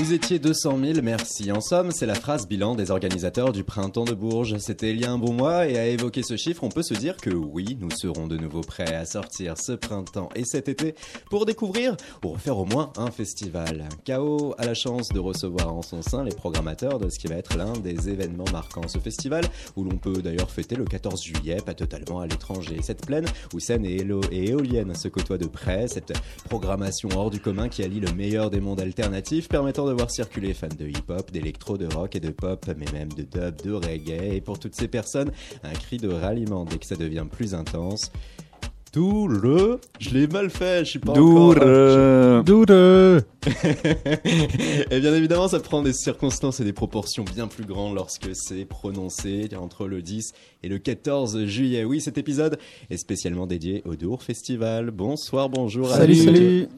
Vous étiez 200 000, merci. En somme, c'est la phrase bilan des organisateurs du printemps de Bourges. C'était il y a un bon mois et à évoquer ce chiffre, on peut se dire que oui, nous serons de nouveau prêts à sortir ce printemps et cet été pour découvrir ou refaire au moins un festival. KO a la chance de recevoir en son sein les programmateurs de ce qui va être l'un des événements marquants. Ce festival où l'on peut d'ailleurs fêter le 14 juillet, pas totalement à l'étranger. Cette plaine où scène et, et éolienne se côtoient de près, cette programmation hors du commun qui allie le meilleur des mondes alternatifs permettant de de voir circuler fans de hip-hop, d'électro, de rock et de pop, mais même de dub, de reggae. Et pour toutes ces personnes, un cri de ralliement dès que ça devient plus intense. Doure, je l'ai mal fait, je suis pas Doure. encore. Doure. et bien évidemment, ça prend des circonstances et des proportions bien plus grandes lorsque c'est prononcé entre le 10 et le 14 juillet. Oui, cet épisode est spécialement dédié au Dour Festival. Bonsoir, bonjour. à Salut, tous. salut.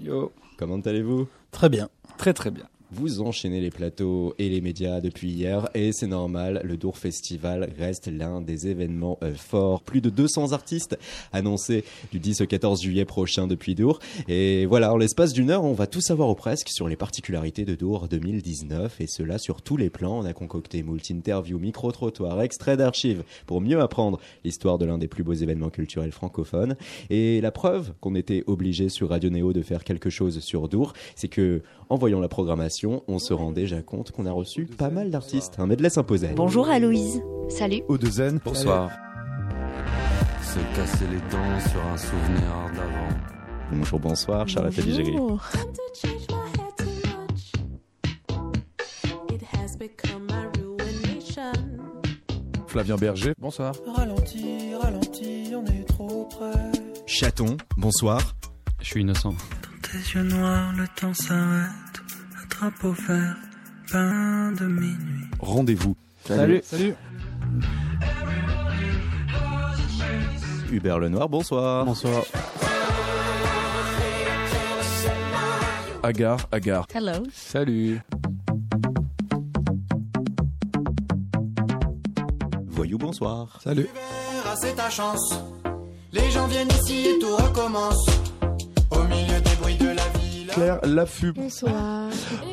Comment allez-vous? Très bien. Très très bien. Vous enchaînez les plateaux et les médias depuis hier et c'est normal, le Dour Festival reste l'un des événements euh, forts. Plus de 200 artistes annoncés du 10 au 14 juillet prochain depuis Dour. Et voilà, en l'espace d'une heure, on va tout savoir ou presque sur les particularités de Dour 2019 et cela sur tous les plans. On a concocté multi-interviews, micro-trottoirs, extraits d'archives pour mieux apprendre l'histoire de l'un des plus beaux événements culturels francophones. Et la preuve qu'on était obligé sur Radio Néo de faire quelque chose sur Dour, c'est que en voyant la programmation, on se rend déjà compte qu'on a reçu pas mal d'artistes. Un medley s'imposait. Bonjour Aloïse. Salut. Eau de zen. Bonsoir. Se casser les dents sur un souvenir d'avant. Bonjour, bonsoir, Charlotte Adigéry. Bonjour. Flavien Berger. Bonsoir. Ralenti, ralenti, on est trop près. Chaton, bonsoir. Je suis innocent. Dans tes yeux noirs, le temps s'arrête. Un drapeau vert, pain de minuit. Rendez-vous. Salut. Salut. Hubert Lenoir, bonsoir. Bonsoir. Agar, Agar. Hello. Salut. Voyou, bonsoir. Salut. Ah, c'est ta chance. Les gens viennent ici et tout recommence. Au milieu des bruits de la ville. Claire Laffut. Bonsoir.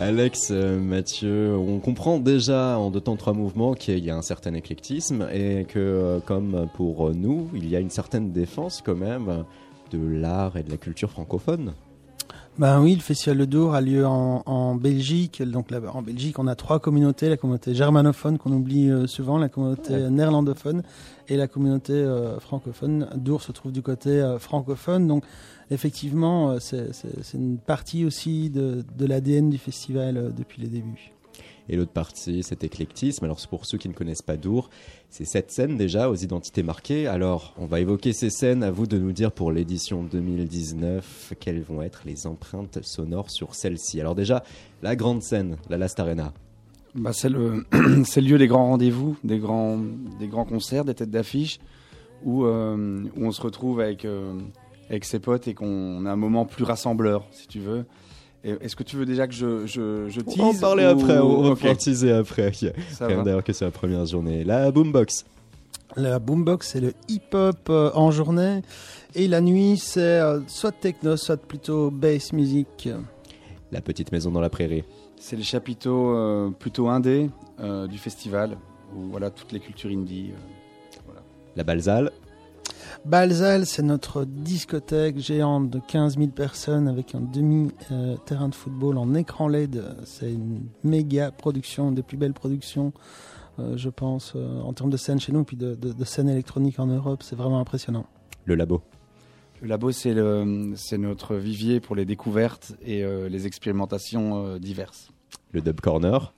Alex, euh, Mathieu, on comprend déjà en deux temps trois mouvements qu'il y a un certain éclectisme et que, euh, comme pour nous, il y a une certaine défense quand même de l'art et de la culture francophone. Ben oui, le Festival de Dour a lieu en, en Belgique. Donc là, en Belgique, on a trois communautés la communauté germanophone qu'on oublie euh, souvent, la communauté Ouais. néerlandophone et la communauté euh, francophone. Dour se trouve du côté euh, francophone, donc effectivement, c'est une partie aussi de, de l'ADN du festival depuis les débuts. Et l'autre partie, cet éclectisme. Alors, pour ceux qui ne connaissent pas Dour, c'est sept scènes déjà aux identités marquées. Alors, on va évoquer ces scènes. À vous de nous dire pour l'édition 2019 quelles vont être les empreintes sonores sur celle-ci. Alors déjà, la grande scène, la Last Arena. Bah, c'est le, le lieu des grands rendez-vous, des grands, des grands concerts, des têtes d'affiche, où, euh, où on se retrouve avec, euh, avec ses potes et qu'on a un moment plus rassembleur, si tu veux. Est-ce que tu veux déjà que je, je, je tease On va en parler ou- après, on va Ok, pouvoir teaser après. va. d'ailleurs que c'est la première journée. La Boombox. La boombox, c'est le hip-hop euh, en journée. Et la nuit, c'est euh, soit techno, soit plutôt bass music. La petite maison dans la prairie. C'est les chapiteaux euh, plutôt indés euh, du festival, où voilà, toutes les cultures indie. euh, La Balzale. Balzal, c'est notre discothèque géante de 15 000 personnes avec un demi-terrain de football en écran LED. C'est une méga production, des plus belles productions, euh, je pense, euh, en termes de scène chez nous, puis de, de, de scène électronique en Europe. C'est vraiment impressionnant. Le labo. Le labo, c'est le- c'est notre vivier pour les découvertes et euh, les expérimentations euh, diverses. Le Dub Corner.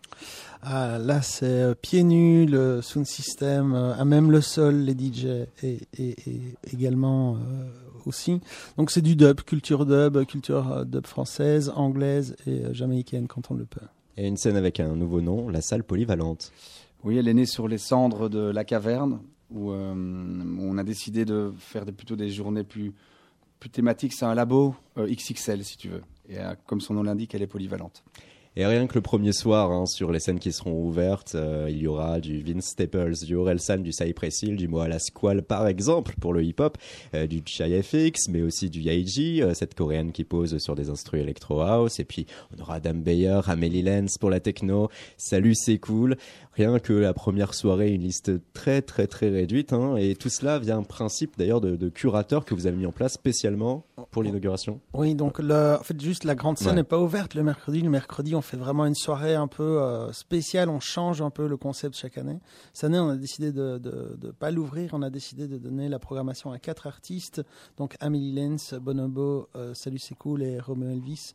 Ah, là, c'est euh, pieds nus, le sound system, euh, à même le sol, les DJ et, et- et également euh, aussi. Donc c'est du dub, culture dub, culture euh, dub française, anglaise et euh, jamaïcaine quand on le peut. Et une scène avec un nouveau nom, la salle polyvalente. Oui, elle est née sur les cendres de la caverne, où, euh, on a décidé de faire des- plutôt des journées plus, plus thématique, c'est un labo euh, XXL, si tu veux. Et euh, comme son nom l'indique, elle est polyvalente. Et rien que le premier soir, hein, sur les scènes qui seront ouvertes, euh, il y aura du Vince Staples, du Orelsan, du Cypress Hill, du Moala Squall par exemple pour le hip-hop, euh, du Chai FX, mais aussi du Yaiji, euh, cette coréenne qui pose sur des instruments electro house. Et puis on aura Adam Bayer, Amélie Lenz pour la techno. Salut, c'est cool. Rien que la première soirée, une liste très très très réduite. Hein, et tout cela via un principe d'ailleurs de, de curateur que vous avez mis en place spécialement pour l'inauguration. Oui, donc le, en fait, juste la grande scène Ouais. n'est pas ouverte le mercredi. Le mercredi, on fait vraiment une soirée un peu euh, spéciale. On change un peu le concept chaque année. Cette année, on a décidé de ne pas l'ouvrir. On a décidé de donner la programmation à quatre artistes. Donc Amélie Lenz, Bonobo, euh, Salut c'est cool et Romeo Elvis.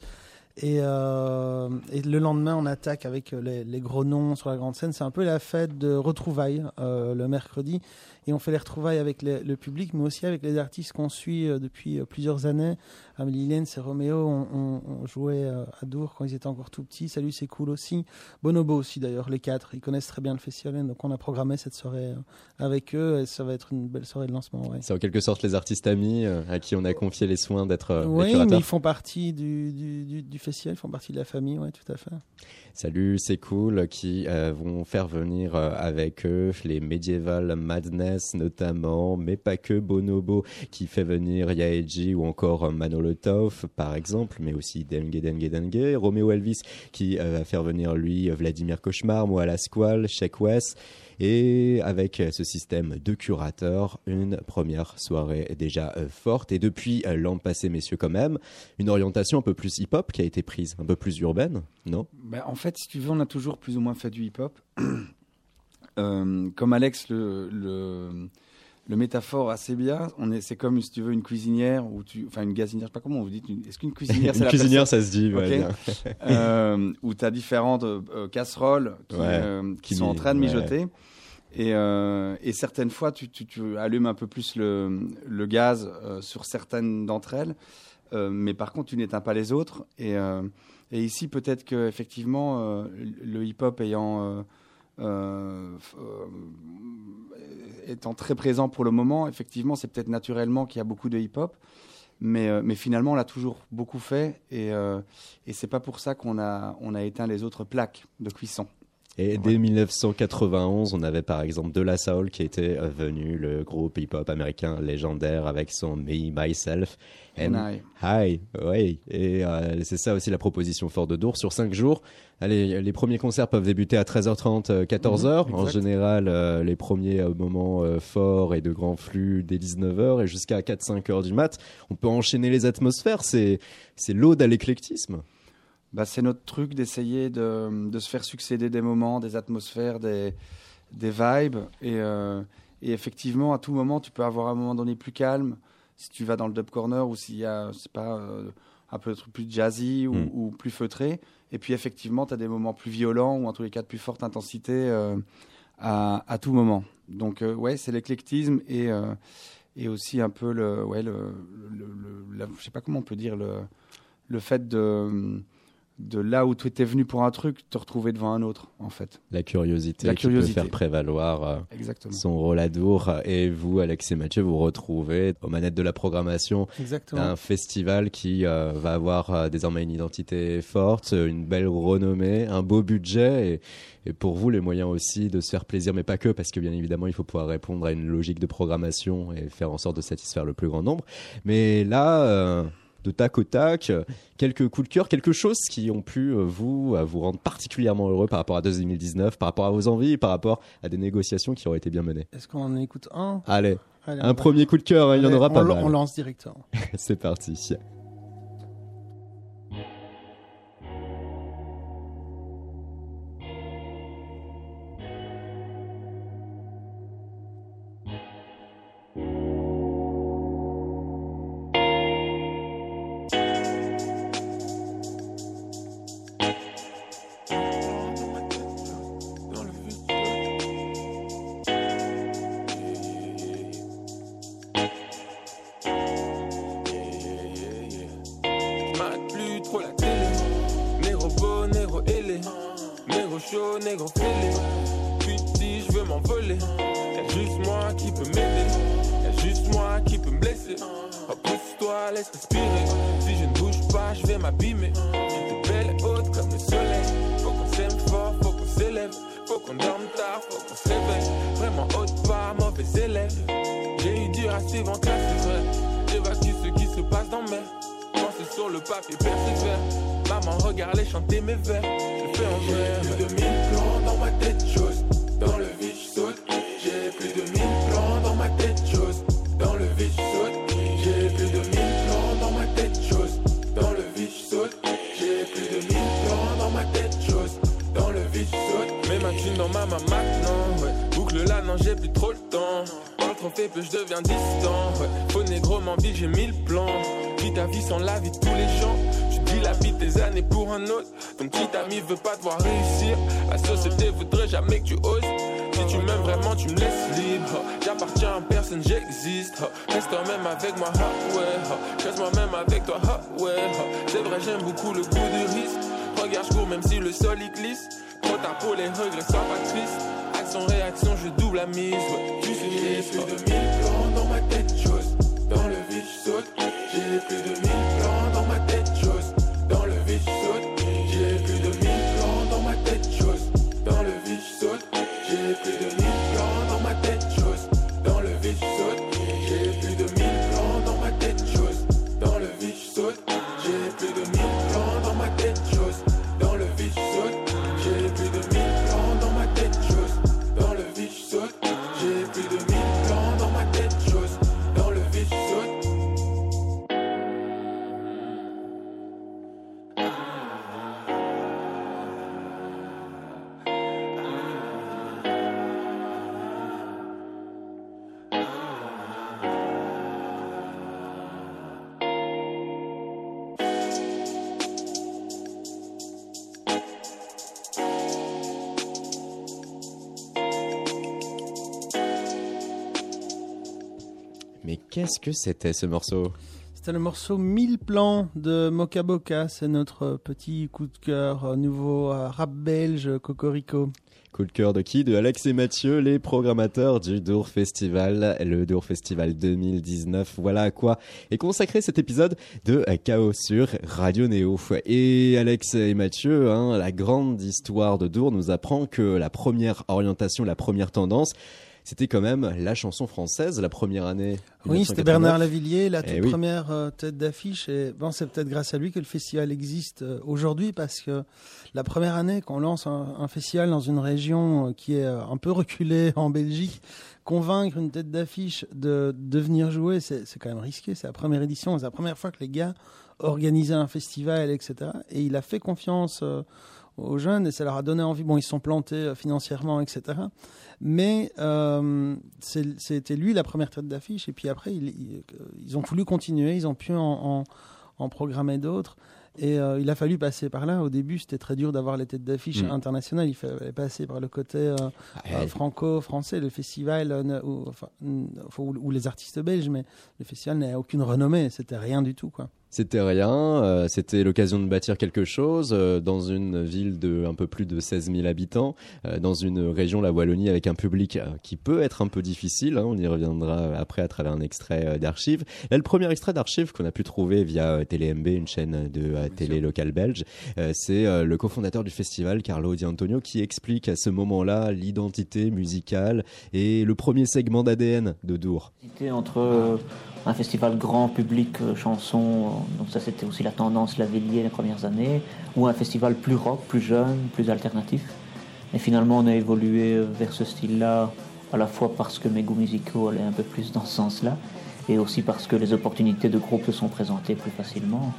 Et, euh, et le lendemain, on attaque avec les, les gros noms sur la grande scène. C'est un peu la fête de retrouvailles euh, le mercredi. Et on fait les retrouvailles avec les- le public, mais aussi avec les artistes qu'on suit euh, depuis euh, plusieurs années. Amélie Lenz et Roméo on, on- on jouait euh, à Dour quand ils étaient encore tout petits. Salut, c'est cool aussi. Bonobo aussi d'ailleurs, les quatre. Ils connaissent très bien le festival, donc on a programmé cette soirée avec eux et ça va être une belle soirée de lancement. Ouais. C'est en quelque sorte les artistes amis à qui on a confié les soins d'être Oui, mais ils font partie du, du, du, du festival, ils font partie de la famille, ouais, tout à fait. Salut, c'est cool, qui euh, vont faire venir euh, avec eux les Medieval Madness notamment, mais pas que Bonobo qui fait venir Yaeji ou encore Manolo Tov par exemple, mais aussi Dengue Dengue Dengue, Romeo Elvis qui euh, va faire venir lui Vladimir Cauchemar, moi la Squall, Sheik West. Et avec ce système de curateurs, une première soirée déjà euh, forte. Et depuis euh, l'an passé, messieurs, quand même, une orientation un peu plus hip-hop qui a été prise, un peu plus urbaine, non? Ben, en fait, si tu veux, on a toujours plus ou moins fait du hip-hop. Euh, comme Alex le, le, le métaphore assez bien, on est, c'est comme si tu veux une cuisinière ou tu, enfin une gazinière, je sais pas comment vous dites. une- Est-ce qu'une cuisinière, c'est Une cuisinière, ça se dit, ouais. Euh, où tu as différentes euh, casseroles qui, Ouais, qui qui sont en train de ouais. mijoter. Et, et certaines fois, tu, tu, tu allumes un peu plus le, le gaz sur certaines d'entre elles, mais par contre, tu n'éteins pas les autres. Et, et ici, peut-être que effectivement, le hip-hop ayant euh, euh, étant très présent pour le moment, effectivement, c'est peut-être naturellement qu'il y a beaucoup de hip-hop. Mais, euh, mais finalement, on l'a toujours beaucoup fait et, et c'est pas pour ça qu'on a, on a éteint les autres plaques de cuisson. Et dès 1991, on avait par exemple De La Soul qui était euh, venu, le groupe hip-hop américain légendaire avec son Me, Myself And I. Hi. Oui, et euh, c'est ça aussi la proposition forte de Dour. Sur 5 jours, allez, les premiers concerts peuvent débuter à 13h30, euh, 14h. Mhm, en général, euh, les premiers euh, moments euh, forts et de grands flux dès 19h et jusqu'à 4-5 heures du mat. On peut enchaîner les atmosphères, c'est c'est l'ode à l'éclectisme. Bah, c'est notre truc d'essayer de, de se faire succéder des moments, des atmosphères, des, des vibes. Et, euh, et effectivement, à tout moment, tu peux avoir un moment donné plus calme. Si tu vas dans le dub corner ou s'il y a, c'est pas, euh, un peu plus jazzy ou, Mm. ou plus feutré. Et puis effectivement, tu as des moments plus violents ou en tous les cas de plus forte intensité euh, à, à tout moment. Donc euh, ouais, c'est l'éclectisme et, et aussi un peu le, ouais, le, le, le- la- je sais pas comment on peut dire le, le fait de de là où tu étais venu pour un truc, te retrouver devant un autre, en fait. La curiosité La qui peut faire prévaloir euh, Exactement. son rôle à Dour. Et vous, Alex et Mathieu, vous retrouvez aux manettes de la programmation Exactement. un festival qui euh, va avoir euh, désormais une identité forte, une belle renommée, un beau budget et, et pour vous les moyens aussi de se faire plaisir, mais pas que, parce que bien évidemment il faut pouvoir répondre à une logique de programmation et faire en sorte de satisfaire le plus grand nombre. Mais là, euh, de tac au tac, euh, quelques coups de cœur, quelque chose qui ont pu euh, vous euh, vous rendre particulièrement heureux par rapport à 2019, par rapport à vos envies, par rapport à des négociations qui auraient été bien menées. Est-ce qu'on en écoute un? Allez, un premier coup de cœur, hein, il y en aura on pas mal. On lance directement. C'est parti. C'est vrai, j'aime beaucoup le goût du risque. Regarde, je cours même si le sol il glisse. Trop ta peau les regrets, sois pas triste. Action, réaction, je double la mise. Tu sais, j'ai plus de 1000 plans dans ma tête, chose. Dans le vide, je saute. J'ai plus de 1000 que c'était ce morceau C'était le morceau 1000 plans de Moka Boka. C'est notre petit coup de cœur euh, nouveau euh, rap belge Cocorico. Coup de cœur de qui? De Alex et Mathieu, les programmateurs du Dour Festival, le Dour Festival 2019. Voilà à quoi est consacré cet épisode de Chaos sur Radio Néo. Et Alex et Mathieu, hein, la grande histoire de Dour nous apprend que la première orientation, la première tendance, c'était quand même la chanson française, la première année. Oui, c'était 1989. Bernard Lavillier, la toute Eh oui. première euh, tête d'affiche. Et bon, c'est peut-être grâce à lui que le festival existe euh, aujourd'hui parce que la première année qu'on lance un, un festival dans une région euh, qui est un peu reculée en Belgique, convaincre une tête d'affiche de, de venir jouer, c'est quand même risqué. C'est la première édition, c'est la première fois que les gars organisaient un festival, etc. Et il a fait confiance aux jeunes et ça leur a donné envie. Bon, ils se sont plantés euh, financièrement, etc. Mais euh, c'était lui la première tête d'affiche. Et puis après, il- il- ils ont voulu continuer, ils ont pu en, en- en programmer d'autres. Et euh, il a fallu passer par là. Au début, c'était très dur d'avoir les têtes d'affiche Mm. internationales. Il fallait passer par le côté euh, euh, franco-français. Le festival, euh, enfin, ou- ou les artistes belges, mais le festival n'a aucune renommée. C'était rien du tout, quoi. C'était rien, euh, c'était l'occasion de bâtir quelque chose euh, dans une ville de un peu plus de 16 000 habitants, euh, dans une région, la Wallonie, avec un public euh, qui peut être un peu difficile. hein, on y reviendra après à travers un extrait euh, d'archives. Là, le premier extrait d'archives qu'on a pu trouver via euh, TéléMB, une chaîne de euh, télé locale belge, euh, c'est euh, le cofondateur du festival, Carlo Di Antonio, qui explique à ce moment-là l'identité musicale et le premier segment d'ADN de Dour. C'était entre euh, un festival grand public euh, chanson, euh, donc ça c'était aussi la tendance Lavillier les premières années, ou un festival plus rock, plus jeune, plus alternatif. Et finalement on a évolué euh, vers ce style-là, à la fois parce que mes goûts musicaux allaient un peu plus dans ce sens-là, et aussi parce que les opportunités de groupe se sont présentées plus facilement.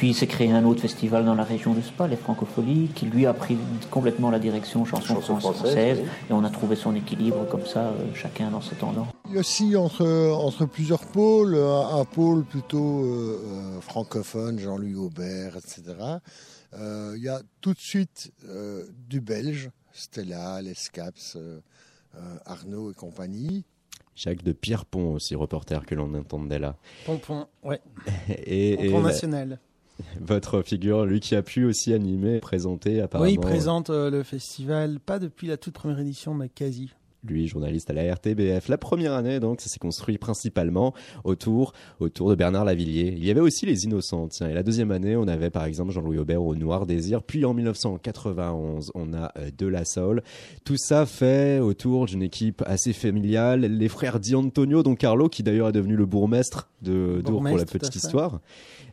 Puis s'est créé un autre festival dans la région de Spa, les Francopholies, qui lui a pris complètement la direction chanson, Chanson française, française, oui. et on a trouvé son équilibre comme ça, euh, chacun dans ses tendances. Il oscille entre, entre plusieurs pôles, un, un pôle plutôt euh, euh, francophone, Jean-Louis Aubert, etc. Euh, il y a tout de suite euh, du belge, Stella, Les Caps, Arnaud et compagnie. Jacques de Pierrepont aussi, reporter que l'on entendait là. Pompon, ouais. Et, Pompon et national. Votre figure, lui qui a pu aussi animer, présenter apparemment. Oui, il présente euh, le festival, pas depuis la toute première édition, mais quasi. Lui, journaliste à la RTBF. La première année, donc, ça s'est construit principalement autour, autour de Bernard Lavillier. Il y avait aussi les Innocents, tiens. Et la deuxième année, on avait par exemple Jean-Louis Aubert au Noir Désir. Puis en 1991, on a euh, De La Soul. Tout ça fait autour d'une équipe assez familiale. Les frères Di Antonio, dont Carlo, qui d'ailleurs est devenu le bourgmestre de Dour pour la petite histoire.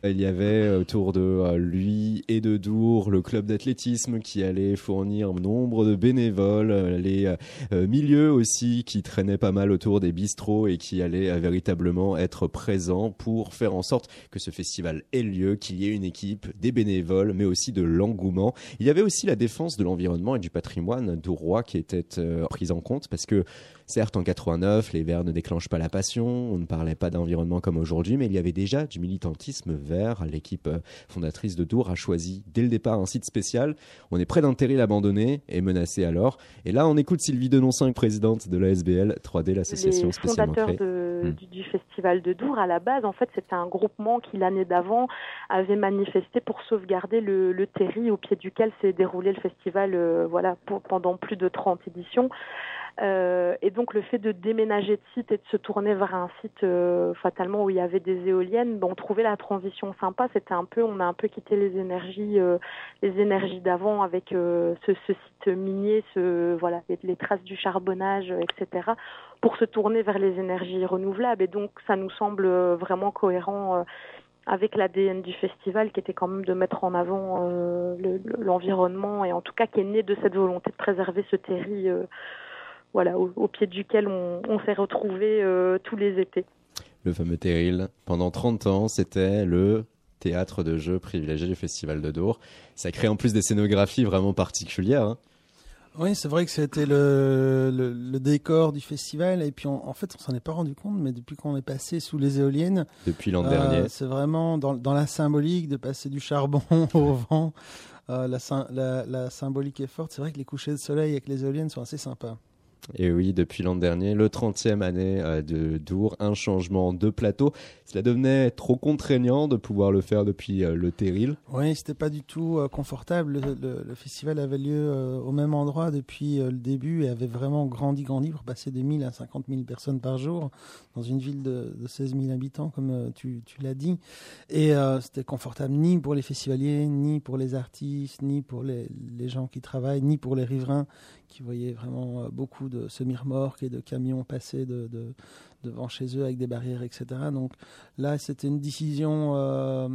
Il y avait autour de euh, lui et de Dour le club d'athlétisme qui allait fournir nombre de bénévoles, euh, les euh, aussi qui traînaient pas mal autour des bistrots et qui allaient euh, véritablement être présents pour faire en sorte que ce festival ait lieu, qu'il y ait une équipe, des bénévoles, mais aussi de l'engouement. Il y avait aussi la défense de l'environnement et du patrimoine dourois qui était euh, prise en compte parce que Certes, en 89, les Verts ne déclenchent pas la passion, on ne parlait pas d'environnement comme aujourd'hui, mais il y avait déjà du militantisme vert. L'équipe euh, fondatrice de Dour a choisi dès le départ un site spécial. On est près d'un terril abandonné et menacé alors. Et là, on écoute Sylvie Denoncinq, présidente de la SBL 3D, l'association spécialement créée. de- Hmm. du, du festival de Dour, à la base, en fait, c'était un groupement qui, l'année d'avant, avait manifesté pour sauvegarder le, le terri au pied duquel s'est déroulé le festival euh, voilà, pour- pendant plus de 30 éditions. Euh, et donc le fait de déménager de site et de se tourner vers un site euh, fatalement où il y avait des éoliennes, bon, on trouvait la transition sympa. C'était un peu, on a un peu quitté les énergies, euh, les énergies d'avant avec euh, ce, ce site minier, ce voilà, les, traces du charbonnage, etc. Pour se tourner vers les énergies renouvelables. Et donc ça nous semble euh, vraiment cohérent. avec l'ADN du festival qui était quand même de mettre en avant euh, le- le- l'environnement et en tout cas qui est né de cette volonté de préserver ce terri euh, voilà, au, au pied duquel on, on s'est retrouvés euh, tous les étés. Le fameux terril. Pendant 30 ans, c'était le théâtre de jeu privilégié du festival de Dour. Ça crée en plus des scénographies vraiment particulières. hein. Oui, c'est vrai que c'était le, le, le décor du festival. Et puis, on- en fait, on s'en est pas rendu compte, mais depuis qu'on est passé sous les éoliennes, Depuis l'an euh, dernier. c'est vraiment dans, dans la symbolique de passer du charbon au vent. Euh, la, la symbolique est forte. C'est vrai que les couchers de soleil avec les éoliennes sont assez sympas. Et oui, depuis l'an dernier, le 30e année euh, de Dour, un changement de plateau. Cela devenait trop contraignant de pouvoir le faire depuis euh, le Terril. Oui, c'était pas du tout euh, confortable. Le, festival avait lieu au même endroit depuis le début et avait vraiment grandi, grandi pour passer de 1000 à 50 000 personnes par jour dans une ville de, de 16 000 habitants, comme tu, l'as dit. Et euh, c'était confortable ni pour les festivaliers, ni pour les artistes, ni pour les, gens qui travaillent, ni pour les riverains qui voyaient vraiment euh, beaucoup de semi-remorques et de camions de, de- devant chez eux avec des barrières, etc. Donc là, c'était une décision euh,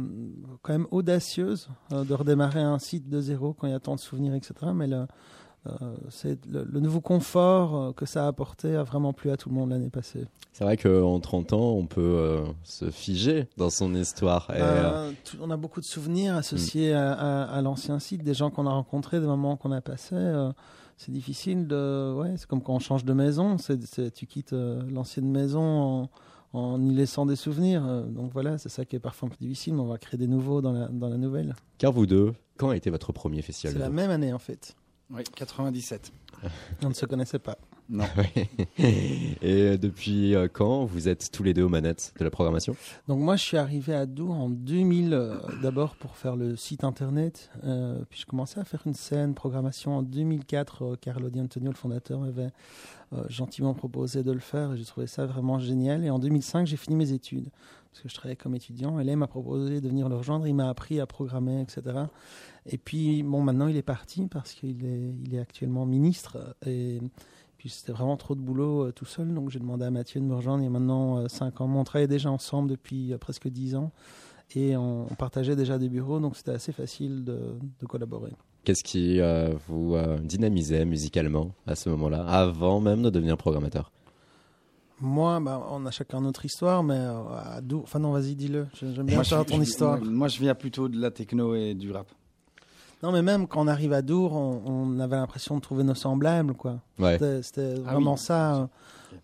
quand même audacieuse euh, de redémarrer un site de zéro quand il y a tant de souvenirs, etc. Mais le, euh, c'est le, le nouveau confort que ça a apporté a vraiment plu à tout le monde l'année passée. C'est vrai qu'en 30 ans, on peut euh, se figer dans son histoire. Et, euh, tout- on a beaucoup de souvenirs associés à, à- à l'ancien site, des gens qu'on a rencontrés, des moments qu'on a passés. C'est difficile de. Ouais, c'est comme quand on change de maison. C'est, c'est- tu quittes euh, l'ancienne maison en, en y laissant des souvenirs. euh, donc voilà, c'est ça qui est parfois un peu difficile, mais on va créer des nouveaux dans la, dans la nouvelle. Car vous deux, quand a été votre premier festival C'est la même année en fait. Oui, 97. On ne se connaissait pas. Non. Et euh, depuis euh, quand vous êtes tous les deux aux manettes de la programmation? Donc moi, je suis arrivé à Dour en 2000, euh, d'abord pour faire le site internet. euh, puis je commençais à faire une scène programmation en 2004. euh, Carlo Di Antonio, le fondateur, m'avait euh, gentiment proposé de le faire et j'ai trouvé ça vraiment génial. Et en 2005, j'ai fini mes études parce que je travaillais comme étudiant. Et là, il m'a proposé de venir le rejoindre. Il m'a appris à programmer, etc. Et puis, bon, maintenant, il est parti parce qu'il est, il est actuellement ministre. Et puis, c'était vraiment trop de boulot euh, tout seul. Donc, j'ai demandé à Mathieu de me rejoindre il y a maintenant 5 ans. Mais on travaillait déjà ensemble depuis euh, presque 10 ans. Et on, on partageait déjà des bureaux. Donc, c'était assez facile de, de collaborer. Qu'est-ce qui euh, vous euh, dynamisait musicalement à ce moment-là, avant même de devenir programmateur? Moi, bah, on a chacun notre histoire, mais euh, à. Enfin, non, vas-y, dis-le. J'aime bien Moi, savoir je- ton je- histoire. Moi, moi, je viens plutôt de la techno et du rap. Non, mais même quand on arrive à Dour, on, on avait l'impression de trouver nos semblables, quoi. Ouais. C'était- C'était Ah vraiment oui. ça.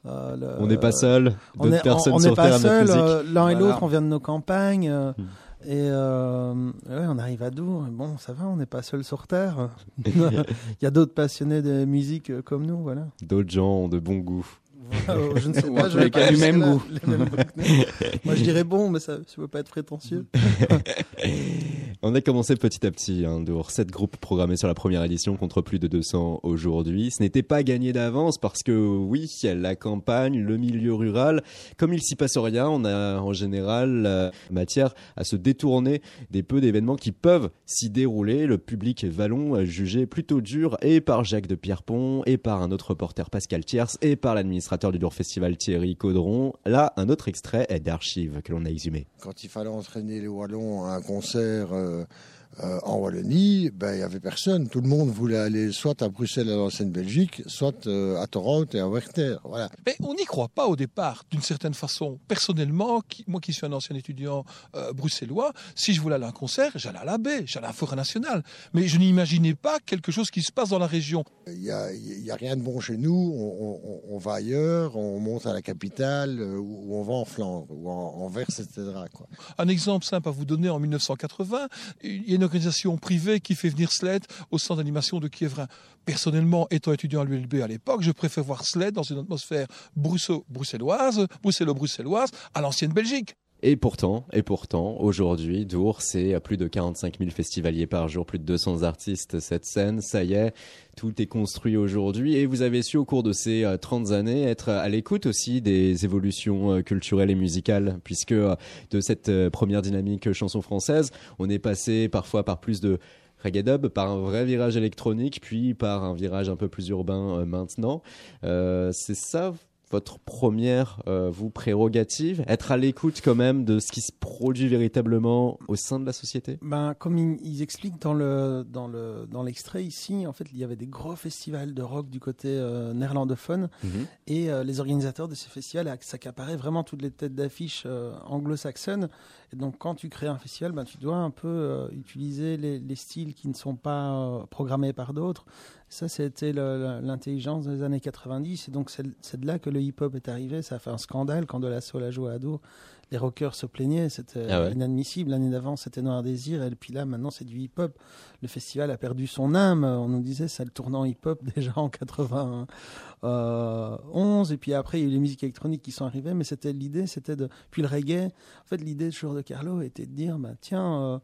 euh, le- On n'est pas seul, on d'autres est- personnes on, on sur n'est pas seul. euh, L'un et Voilà. l'autre, on vient de nos campagnes. euh, Hmm. Et euh, ouais, on arrive à Dour. et Bon, ça va, on n'est pas seul sur Terre. Il y a d'autres passionnés de musique euh, comme nous, voilà. D'autres gens ont de bons goûts. Oh, je ne sais Ou pas. je vais pas du même goût. Moi, je dirais bon, mais ça ne veut pas être prétentieux. On a commencé petit à petit, hein, Dour. Sept groupes programmés sur la première édition contre plus de 200 aujourd'hui. Ce n'était pas gagné d'avance parce que oui, la campagne, le milieu rural, comme il s'y passe rien, on a en général euh, matière à se détourner des peu d'événements qui peuvent s'y dérouler. Le public vallon a jugé plutôt dur et par Jacques de Pierrepont et par un autre reporter Pascal Thiers et par l'administrateur du Dour Festival Thierry Caudron. Là, un autre extrait est d'archives que l'on a exhumé. Quand il fallait entraîner les Wallons à un concert euh, euh, en Wallonie, ben, il n'y avait personne. Tout le monde voulait aller soit à Bruxelles, à l'ancienne Belgique, soit euh, à Toronto et à Werther. Voilà. Mais on n'y croit pas au départ, d'une certaine façon. Personnellement, qui- moi qui suis un ancien étudiant euh, bruxellois, si je voulais aller à un concert, j'allais à la baie, j'allais à la forêt nationale. Mais je n'imaginais pas quelque chose qui se passe dans la région. Il n'y a, rien de bon chez nous. On, on- on va ailleurs, on monte à la capitale, ou ou on va en Flandre, ou en, en Verse, etc. Quoi. Un exemple simple à vous donner, en 1980, il y a une organisation privée qui fait venir Sled au centre d'animation de Kievrin. Personnellement, étant étudiant à l'ULB à l'époque, je préfère voir Sled dans une atmosphère bruxello- bruxelloise, bruxello-bruxelloise, à l'ancienne Belgique. Et pourtant, et pourtant, aujourd'hui, Dour, c'est plus de 45 000 festivaliers par jour, plus de 200 artistes cette scène. Ça y est, tout est construit aujourd'hui. Et vous avez su, au cours de ces euh, 30 années, être à l'écoute aussi des évolutions euh, culturelles et musicales, puisque euh, de cette euh, première dynamique euh, chanson française, on est passé parfois par plus de reggae dub, par un vrai virage électronique, puis par un virage un peu plus urbain euh, maintenant. Euh, c'est ça votre première, euh, vous, prérogative Être à l'écoute quand même de ce qui se produit véritablement au sein de la société? Ben, comme ils, ils expliquent dans le dans le dans l'extrait ici, en fait, il y avait des gros festivals de rock du côté euh, néerlandophone Mhm. et euh, les organisateurs de ces festivals ac- s'accaparaient vraiment toutes les têtes d'affiche anglo-saxonnes. Et donc, quand tu crées un festival, ben, tu dois un peu utiliser les, les styles qui ne sont pas programmés par d'autres. Ça, c'était l'intelligence des années 90. Et donc, c'est de là que le hip-hop est arrivé. Ça a fait un scandale quand De La Soul a joué à dos. Les rockers se plaignaient, c'était Ah ouais. inadmissible. L'année d'avant, c'était Noir Désir. Et puis là, maintenant, c'est du hip-hop. Le festival a perdu son âme. On nous disait, c'est le tournant hip-hop déjà en 91. Et puis après, il y a eu les musiques électroniques qui sont arrivées. Mais c'était l'idée, c'était de. Puis le reggae. En fait, l'idée toujours de Carlo était de dire, bah, tiens, euh,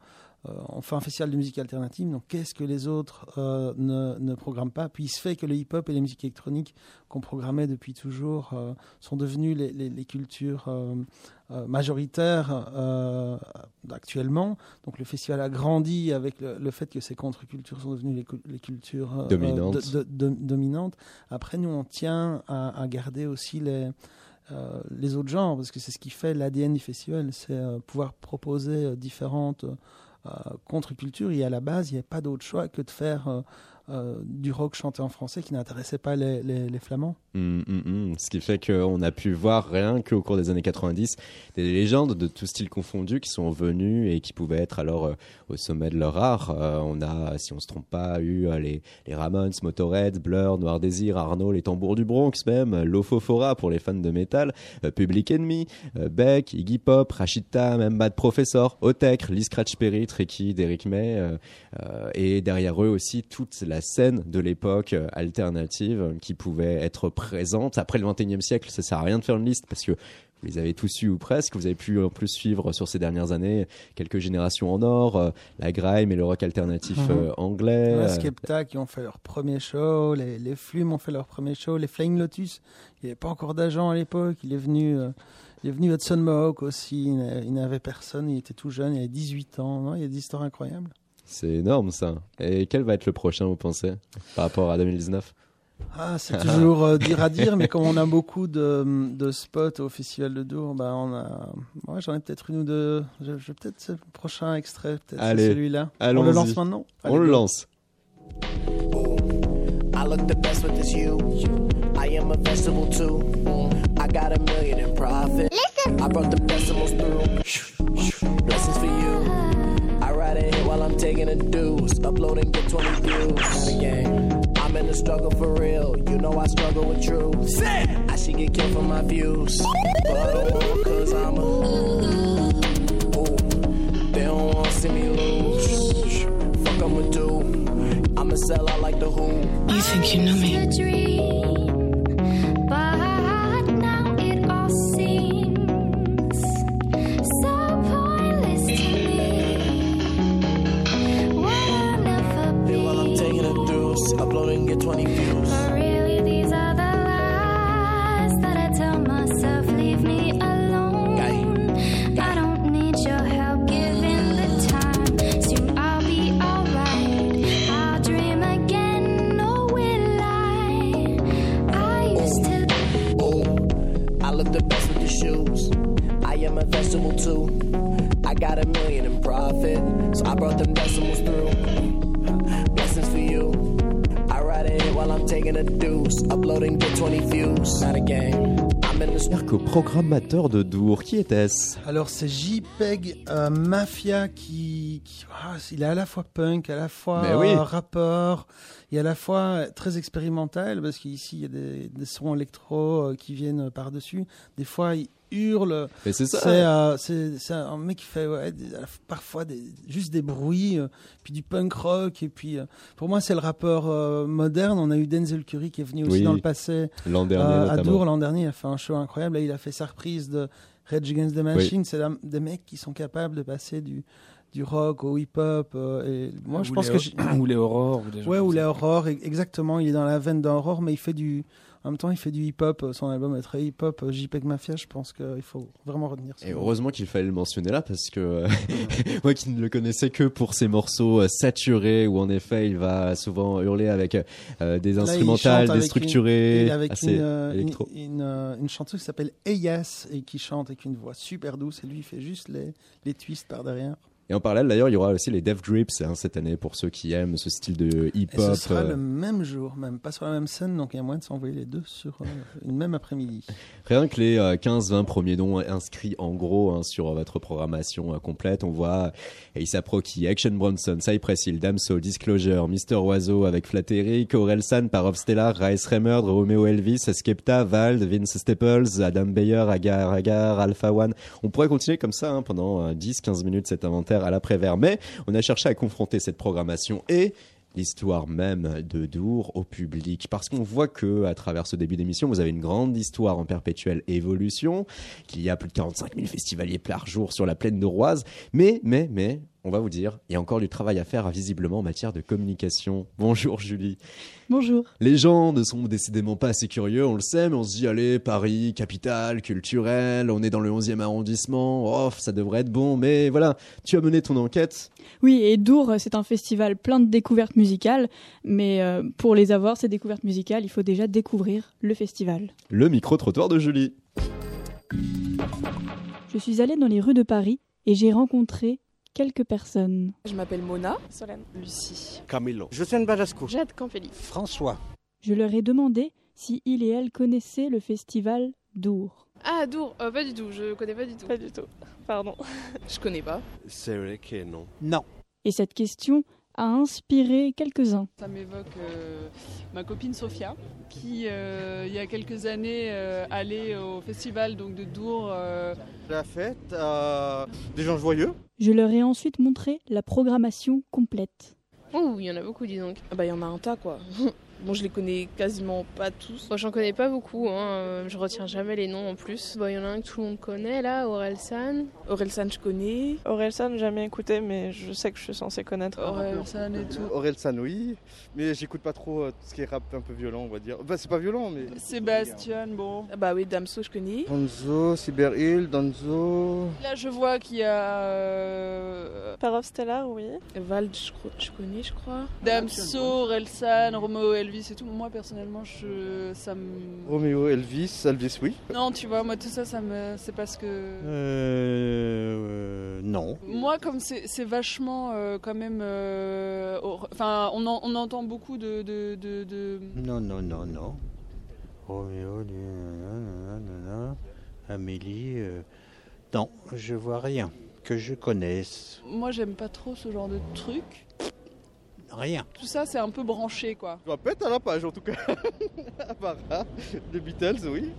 on fait un festival de musique alternative, donc qu'est-ce que les autres euh, ne, ne programment pas? Puis il se fait que le hip-hop et les musiques électroniques qu'on programmait depuis toujours euh, sont devenus les, les- les cultures euh, euh, majoritaires euh, actuellement. Donc le festival a grandi avec le, le fait que ces contre-cultures sont devenues les, les cultures euh, Dominantes. de- de- de- dominantes. Après, nous, on tient à, à garder aussi les... euh, les autres genres, parce que c'est ce qui fait l'ADN du festival, c'est euh, pouvoir proposer euh, différentes euh, contre-cultures. Et à la base, il n'y avait pas d'autre choix que de faire euh, du rock chanté en français qui n'intéressait pas les, Flamands. Hum, hum, hum. Ce qui fait qu'on a pu voir rien qu'au cours des années 90 des légendes de tout style confondu qui sont venues et qui pouvaient être alors euh, au sommet de leur art. Euh, on a, si on se trompe pas, eu les, les Ramones, Motorhead, Blur, Noir Désir, Arnaud, les Tambours du Bronx même, Lofofora pour les fans de métal, Public Enemy, Beck, Iggy Pop, Rachita, même Bad Professor, Otek, Lee Scratch Perry, Tricky, Derrick May, et derrière eux aussi toute la scène de l'époque euh, alternative euh, qui pouvait être présente. Après le 21e siècle, ça sert à rien de faire une liste parce que vous les avez tous eu ou presque. Vous avez pu en plus suivre sur ces dernières années quelques générations en or, euh, la grime et le rock alternatif Mhm. euh, anglais. La euh, Skepta qui ont fait leur premier show, les, les Flumes ont fait leur premier show, les Flying Lotus, il n'y avait pas encore d'agent à l'époque, il est venu... euh, il est venu Hudson Mohawk aussi, il n'a- il n'avait personne, il était tout jeune, il avait 18 ans. Non, il y a des histoires incroyables. C'est énorme ça. Et quel va être le prochain, vous pensez, par rapport à 2019 Ah, c'est toujours euh, dire à dire, mais comme on a beaucoup de, de spots au Festival de Dour, bah on a, ouais, j'en ai peut-être une ou deux. Je, je- peut-être c'est le prochain extrait, peut-être celui-là. On le lance maintenant? On Allez, le go. lance. I look the best with this you. I am a vegetable too. I got a million in profit. I brought the decimals through. Blessings for you. Taking a deuce. Upload and get 20 views. Not a game. I'm in the struggle for real. You know I struggle with truth. I should get killed for my views. But I don't want cause I'm a. Ooh. They don't wanna see me lose. Fuck I'ma do. I'ma sell out like the Who. You think you know me? 20 views. But really, these are the lies that I tell myself. Leave me alone. I don't need your help giving the time. Soon I'll be alright. I'll dream again. Or will I? I oh. used to. Oh. I look the best with the shoes. I am a vegetable too. I got a million in profit, so I brought them decimals through. Taking a deuce. Uploading get 20 views. Not a game. I'm in the Erco, programmateur de Dour, qui était-ce? Alors c'est JPEG euh, Mafia qui, qui- ah, il est à la fois punk, à la fois Mais oui. rappeur, et à la fois très expérimental parce qu'ici il y a des, des sons électro euh, qui viennent par dessus. Des fois il hurle. Mais c'est ça. euh, un mec qui fait ouais, des- parfois des, juste des bruits, euh, puis du punk rock et puis euh, pour moi c'est le rappeur moderne. On a eu Denzel Curry qui est venu aussi Oui. dans le passé L'an dernier, à. Dour l'an dernier. Il a fait un show incroyable. Là il a fait sa reprise de Rage Against the Machine. C'est des mecs qui sont capables de passer du du rock au hip-hop. euh, et moi, je Ou pense les- que ou les Aurores, ou des ouais, ou les Aurores. e- Exactement. Il est dans la veine d'Aurore, mais il fait du. En même temps, il fait du hip-hop. Son album est très hip-hop. euh, JPEG Mafia, je pense qu'il faut vraiment retenir ça. Et heureusement qu'il fallait le mentionner là parce que euh, moi qui ne le connaissais que pour ses morceaux euh, saturés où en effet il va souvent hurler avec euh, des Là, instrumentales chante avec déstructurées, une- avec assez une, euh, une, euh, une chanteuse qui s'appelle Eyas et qui chante avec une voix super douce. Et lui, il fait juste les, les twists par derrière. Et en parallèle d'ailleurs il y aura aussi les Dev Grips hein, cette année pour ceux qui aiment ce style de Et hip-hop. ce sera euh, le même jour, même pas sur la même scène, donc il y a moyen de s'envoyer les deux sur euh, une même après-midi. Rien que les euh, 15-20 premiers noms inscrits en gros hein, sur euh, votre programmation euh, complète, on voit Aïssa Proki, Action Bronson, Cypress Hill, Damso, Disclosure, Mister Oiseau avec Flattery, Orelsan, Parov Stellar, Rice Remerd, Romeo Elvis, Skepta, Vald, Vince Staples, Adam Beyer, Agar Agar, Alpha One. On pourrait continuer comme ça hein, pendant euh, 10-15 minutes cet inventaire à l'après-vert, mais on a cherché à confronter cette programmation et l'histoire même de Dour au public. Parce qu'on voit que à travers ce début d'émission vous avez une grande histoire en perpétuelle évolution qu'il y a plus de 45 000 festivaliers par jour sur la plaine douroise mais mais mais on va vous dire il y a encore du travail à faire visiblement en matière de communication bonjour Julie Bonjour. les gens ne sont décidément pas assez curieux, on le sait, mais on se dit, allez, Paris, capitale, culturelle, on est dans le 11e arrondissement, oh, ça devrait être bon, mais voilà, tu as mené ton enquête. Oui, et Dour, c'est un festival plein de découvertes musicales, mais euh, pour les avoir, ces découvertes musicales, il faut déjà découvrir le festival. Le micro-trottoir de Julie. Je suis allée dans les rues de Paris et j'ai rencontré quelques personnes. Je m'appelle Mona. Solène. Lucie. Camilo. Jocène Balasco. Jade Campelli. François. Je leur ai demandé si ils et elles connaissaient le festival Dour. Ah, Dour, euh, pas du tout, je connais pas du tout. Pas du tout, pardon. je connais pas. C'est vrai que non. Non. Et cette question a inspiré quelques-uns. Ça m'évoque euh, ma copine Sophia, qui euh, il y a quelques années euh, allait au festival donc de Dour. euh, La fête, euh, des gens joyeux. Je leur ai ensuite montré la programmation complète. Oh, il y en a beaucoup, dis donc. Ah bah, il y en a un tas, quoi. bon, je les connais quasiment pas tous. Moi, j'en connais pas beaucoup, hein. euh, Je retiens jamais les noms en plus. Il y en a un que tout le monde connaît, là, Orelsan. Orelsan, je connais. Orelsan, jamais écouté, mais je sais que je suis censée connaître. Orelsan et tout. Orelsan, oui. Mais j'écoute pas trop euh, tout ce qui est rap un peu violent, on va dire. Bah, c'est pas violent, mais. Sébastien, bon. Ah bah oui, Damso, je connais. Donzo, Cyberhill, Donzo. Là, je vois qu'il y a euh, Parov Stellar, oui. Vald, je, connais, je crois. Damso, Relsan, Romeo Elvis et tout. Moi, personnellement, je, ça me. Roméo, Elvis, Elvis, oui. Non, tu vois, moi, tout ça, ça me, c'est parce que. Euh. non. Moi, comme c'est vachement euh, quand même. euh, Enfin, on, en- on entend beaucoup de. de, de, de- Non, non, non, non. Roméo, Amélie. euh, Non, je vois rien que je connaisse. Moi, j'aime pas trop ce genre de truc. Rien. Tout ça, c'est un peu branché, quoi. Je être à la page en tout cas. à part les Beatles, oui.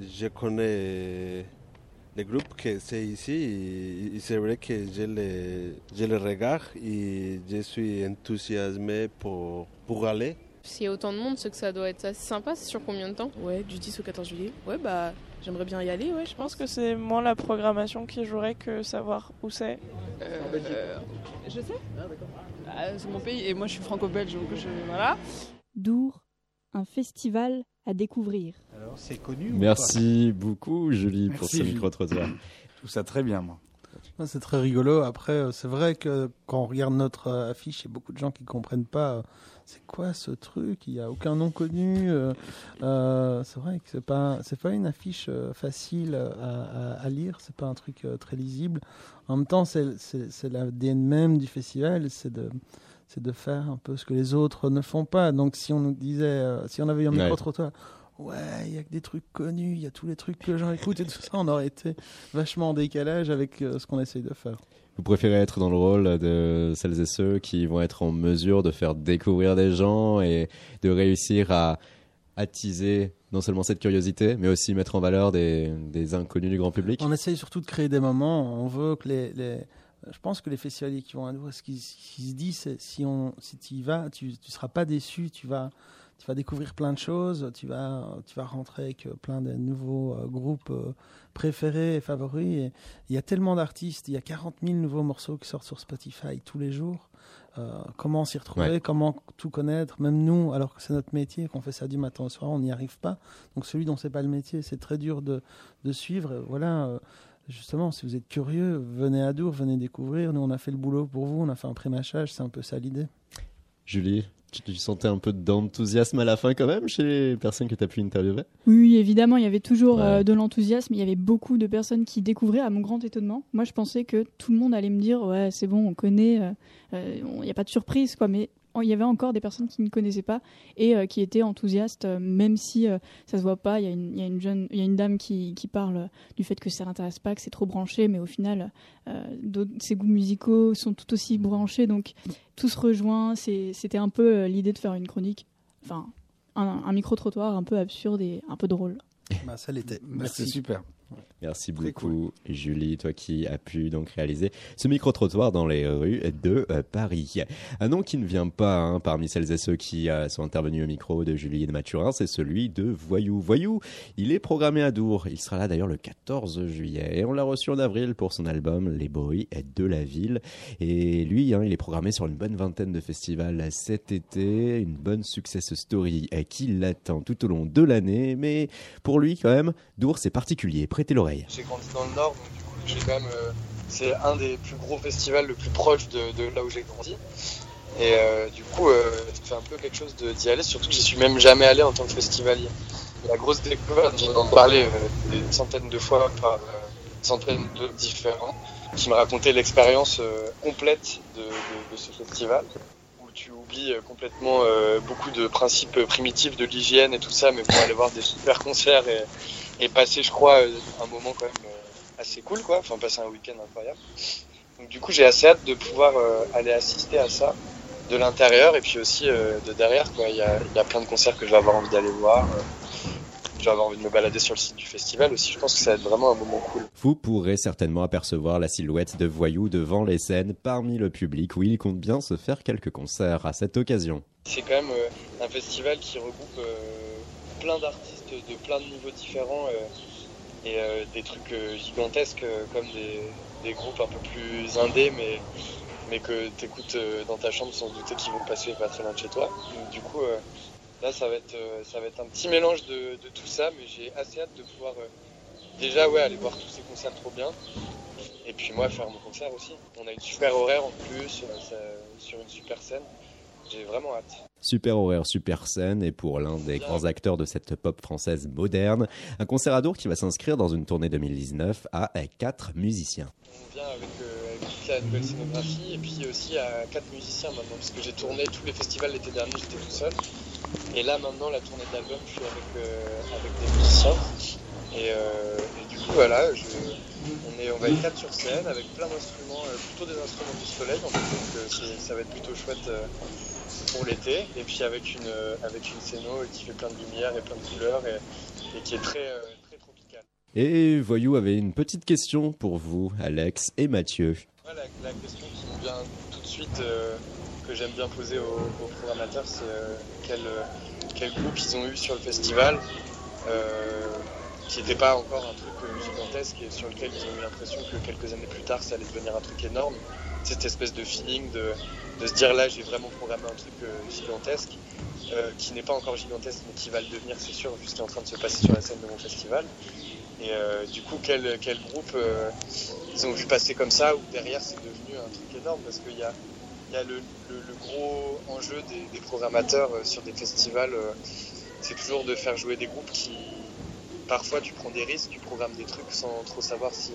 Je connais les groupes que c'est ici et, c'est vrai que je les, je les regarde et je suis enthousiasmé pour, pour aller. S'il y a autant de monde, c'est que ça doit être assez sympa. C'est sur combien de temps? Ouais, du 10 au 14 juillet. Ouais, bah, j'aimerais bien y aller, ouais, je pense que c'est moins la programmation qui jouerait que savoir où c'est. Euh, je sais. Ah, c'est mon pays et moi, je suis franco-belge, donc je. Voilà. Dour un festival à découvrir. Alors, c'est connu Merci beaucoup, Julie, pour ce micro-trottoir. Trouve ça très bien, moi. Ouais, C'est très rigolo. Après, euh, c'est vrai que quand on regarde notre euh, affiche, il y a beaucoup de gens qui comprennent pas. C'est quoi ce truc? Il n'y a aucun nom connu. euh, euh, c'est vrai que c'est pas, c'est pas une affiche euh, facile à, à- à lire. C'est pas un truc très lisible. En même temps, c'est, c'est, l'ADN même du festival. C'est de, c'est de faire un peu ce que les autres ne font pas. Donc, si on nous disait, si on avait eu un micro trottoir. Ouais, il y a que des trucs connus, il y a tous les trucs que les gens écoutent et tout ça, on aurait été vachement en décalage avec euh, ce qu'on essaye de faire. Vous préférez être dans le rôle de celles et ceux qui vont être en mesure de faire découvrir des gens et de réussir à attiser non seulement cette curiosité, mais aussi mettre en valeur des, des inconnus du grand public? On essaye surtout de créer des moments. On veut que les, je pense que les festivaliers qui vont à nous, ce qui, ce qui se dit, c'est si si tu y vas, tu, tu seras pas déçu. Tu vas, tu vas découvrir plein de choses. Tu vas, tu vas rentrer avec euh, plein de nouveaux euh, groupes euh, préférés et favoris. Et il y a tellement d'artistes. Il y a 40 000 nouveaux morceaux qui sortent sur Spotify tous les jours. Euh, comment s'y retrouver, Ouais. comment tout connaître, même nous, alors que c'est notre métier, qu'on fait ça du matin au soir, on n'y arrive pas. Donc celui dont c'est pas le métier, c'est très dur de, de suivre. Voilà, justement, si vous êtes curieux, venez à Dour, venez découvrir. Nous, on a fait le boulot pour vous, on a fait un pré-mâchage, c'est un peu ça l'idée. Julie, tu, sentais un peu d'enthousiasme à la fin quand même chez les personnes que tu as pu interviewer? Oui, évidemment, il y avait toujours Ouais. euh, de l'enthousiasme. Il y avait beaucoup de personnes qui découvraient, à mon grand étonnement. Moi, je pensais que tout le monde allait me dire Ouais, c'est bon, on connaît, euh, euh, il n'y a pas de surprise, quoi. Mais il y avait encore des personnes qui ne connaissaient pas et euh, qui étaient enthousiastes, euh, même si euh, ça se voit pas. Il y, a une- il y a une jeune, il y a une dame qui, qui parle euh, du fait que ça l'intéresse pas, que c'est trop branché, mais au final, euh, ses goûts musicaux sont tout aussi branchés. Donc, tout se rejoint. C'était un peu euh, l'idée de faire une chronique, enfin, un, un micro-trottoir un peu absurde et un peu drôle. Bah, ça l'était. C'est super. Merci beaucoup, Julie, toi qui as pu donc réaliser ce micro-trottoir dans les rues de euh, Paris. Un nom qui ne vient pas hein, parmi celles et ceux qui euh, sont intervenus au micro de Julie et de Mathurin, c'est celui de Voyou. Voyou, il est programmé à Dour. Il sera là d'ailleurs le 14 juillet. Et on l'a reçu en avril pour son album Les bruits de la ville. Et lui, hein, il est programmé sur une bonne vingtaine de festivals cet été. Une bonne success story euh, qui l'attend tout au long de l'année. Mais pour lui, quand même, Dour, c'est particulier. L'oreille. J'ai grandi dans le Nord, donc du coup, euh, c'est un des plus gros festivals le plus proche de, là où j'ai grandi. Et euh, du coup, euh, ça fait un peu quelque chose d'y aller, surtout que j'y suis même jamais allé en tant que festivalier. La grosse découverte, j'en parlé euh, des centaines de fois par centaines de différents, qui me racontaient l'expérience complète de, ce festival, où tu oublies complètement beaucoup de principes primitifs de l'hygiène et tout ça, mais pour aller voir des super concerts et, et passer, je crois, euh, un moment quand même euh, assez cool, quoi. Enfin, passer un week-end incroyable. Donc du coup, j'ai assez hâte de pouvoir euh, aller assister à ça de l'intérieur et puis aussi de derrière, quoi. Il y a, il y a plein de concerts que je vais avoir envie d'aller voir. je vais avoir envie de me balader sur le site du festival aussi. Je pense que ça va être vraiment un moment cool. Vous pourrez certainement apercevoir la silhouette de Voyou devant les scènes parmi le public où il compte bien se faire quelques concerts à cette occasion. C'est quand même un festival qui regroupe plein d'artistes de plein de niveaux différents euh, et euh, des trucs euh, gigantesques comme des, groupes un peu plus indés mais, mais que tu écoutes dans ta chambre sans douter qu'ils vont passer pas très loin de chez toi. Du coup, là ça va, être, ça va être un petit mélange de, de tout ça mais j'ai assez hâte de pouvoir déjà ouais, aller voir tous ces concerts trop bien. Et puis moi faire mon concert aussi. On a une super horaire en plus, sur une super scène. J'ai vraiment hâte. Super horaire, super scène, et pour l'un des grands acteurs de cette pop française moderne, un concert à Dour qui va s'inscrire dans une tournée 2019 à quatre musiciens. On vient avec, euh, avec toute la nouvelle scénographie et puis aussi à quatre musiciens maintenant parce que j'ai tourné tous les festivals l'été dernier, j'étais tout seul. Et là maintenant la tournée de l'album, je suis avec, euh, avec des musiciens. Et, euh, et du coup voilà, je- on, est, on va être quatre sur scène avec plein d'instruments, euh, plutôt des instruments du soleil, en fait, donc euh, ça va être plutôt chouette pour l'été. Et puis avec une, avec une scéno qui fait plein de lumière et plein de couleurs et, et qui est très, très tropicale. Et Voyou avait une petite question pour vous, Alex et Mathieu. La, la question qui me vient tout de suite, euh, que j'aime bien poser aux, aux programmateurs, c'est euh, quel, euh, quel groupe ils ont eu sur le festival, qui n'était pas encore un truc euh, gigantesque et sur lequel ils ont eu l'impression que quelques années plus tard ça allait devenir un truc énorme. cette espèce de feeling de, de se dire là j'ai vraiment programmé un truc euh, gigantesque, euh, qui n'est pas encore gigantesque mais qui va le devenir c'est sûr vu ce qui est en train de se passer sur la scène de mon festival. Et du coup quel, groupe ils ont vu passer comme ça ou derrière c'est devenu un truc énorme parce qu'il y a, y a le, le- gros enjeu des, programmateurs sur des festivals, c'est toujours de faire jouer des groupes qui parfois tu prends des risques, tu programmes des trucs sans trop savoir si,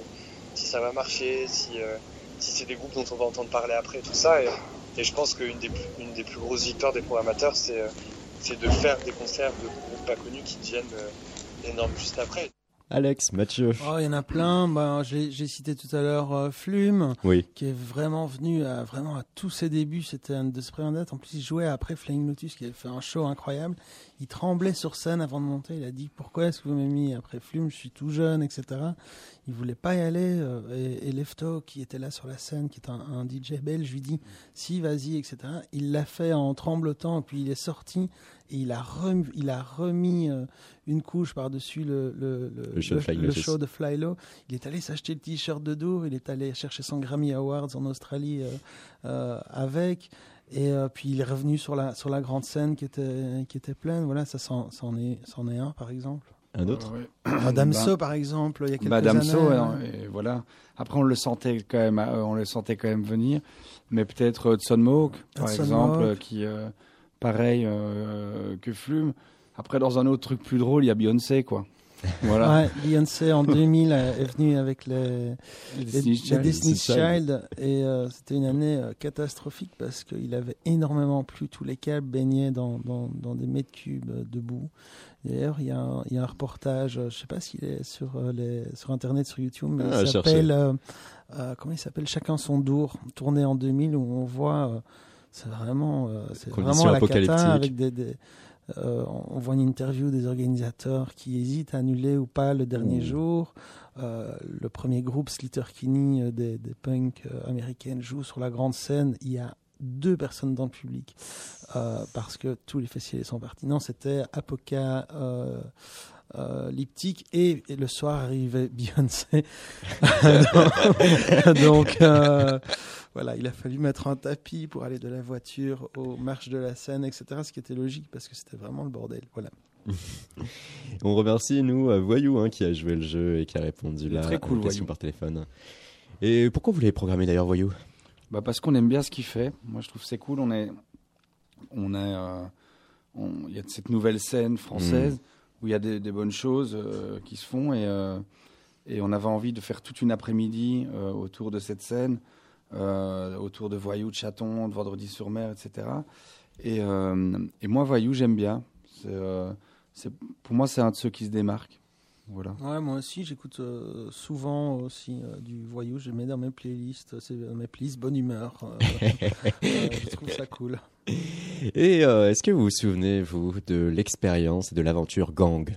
si ça va marcher, si, euh, si c'est des groupes dont on va entendre parler après, tout ça. Et, je pense qu'une des, une des plus grosses victoires des programmateurs, c'est euh, c'est de faire des concerts de groupes pas connus qui deviennent euh, énormes juste après. Alex, Mathieu. Oh, il y en a plein. Ben, j'ai cité tout à l'heure euh, Flume, Oui. qui est vraiment venu à, vraiment à tous ses débuts. C'était un de ses premières dates. En plus, il jouait après Flying Lotus, qui avait fait un show incroyable. Il tremblait sur scène avant de monter. Il a dit Pourquoi est-ce que vous m'avez mis après Flume? Je suis tout jeune, etc. Il voulait pas y aller. euh, et, et Lefto, qui était là sur la scène, qui est un, un DJ belge, lui dit Si, vas-y, etc. Il l'a fait en tremblotant, puis il est sorti. Et il a, rem- il a remis euh, une couche par-dessus le, le, Le show de show Fly Low. Il est allé s'acheter le t-shirt de Dour, il est allé chercher son Grammy Awards en Australie euh, euh, avec. Et euh, puis il est revenu sur la, sur la grande scène qui était, qui était pleine. Voilà, ça c'en est, un par exemple. Un autre Damso Bah, par exemple, il y a quelques Damso, années. et voilà. Après, on le sentait quand même, on le sentait quand même venir. Mais peut-être Hudson Mohawk, par Hudson exemple, Mohawk. qui, euh, pareil euh, que Flume. Après, dans un autre truc plus drôle, il y a Beyoncé, quoi. Voilà. Ouais, Beyoncé en 2000 est venue avec les, Les les- Child. Et euh, c'était une année euh, catastrophique parce qu'il avait énormément plu, tous les câbles baignaient dans, dans, dans des mètres cubes euh, de boue. D'ailleurs, il y, a un- il y a un reportage, euh, je sais pas s'il est sur, euh, les, sur Internet, sur YouTube, mais Ah, il cherchez. s'appelle, euh, euh, comment il s'appelle? Chacun son dour, tourné en 2000 où on voit, euh, c'est vraiment, euh, c'est vraiment la cata avec des, des- euh, on voit une interview des organisateurs qui hésitent à annuler ou pas le dernier Mmh. jour. Euh, le premier groupe Slater Kinney euh, des, des punks américaines joue sur la grande scène. Il y a deux personnes dans le public euh, parce que tous les festivals sont partis. Non, c'était Apoca. Euh, euh, Liptic et, et le soir arrivait Beyoncé donc, euh, voilà il a fallu mettre un tapis pour aller de la voiture aux marches de la scène etc ce qui était logique parce que c'était vraiment le bordel voilà On remercie, nous, euh, Voyou, hein, qui a joué le jeu et qui a répondu là très cool, Voyou. par téléphone. Et pourquoi vous l'avez programmé d'ailleurs, Voyou? Bah parce qu'on aime bien ce qu'il fait. Moi, je trouve que c'est cool. On est, on est, euh, il y a cette nouvelle scène française Mm. Où il y a des, bonnes choses euh, qui se font et euh, et on avait envie de faire toute une après-midi euh, autour de cette scène, autour de Voyou, de Chaton, de Vendredi sur Mer, etc. Et, moi, Voyou, j'aime bien. Pour moi, c'est un de ceux qui se démarque. Voilà. Ouais, moi aussi, j'écoute euh, souvent aussi euh, du voyou. Je mets dans mes playlists, c'est euh, mes playlists bonne humeur. je trouve ça cool. Et est-ce que vous vous souvenez, vous, de l'expérience et de l'aventure Gang?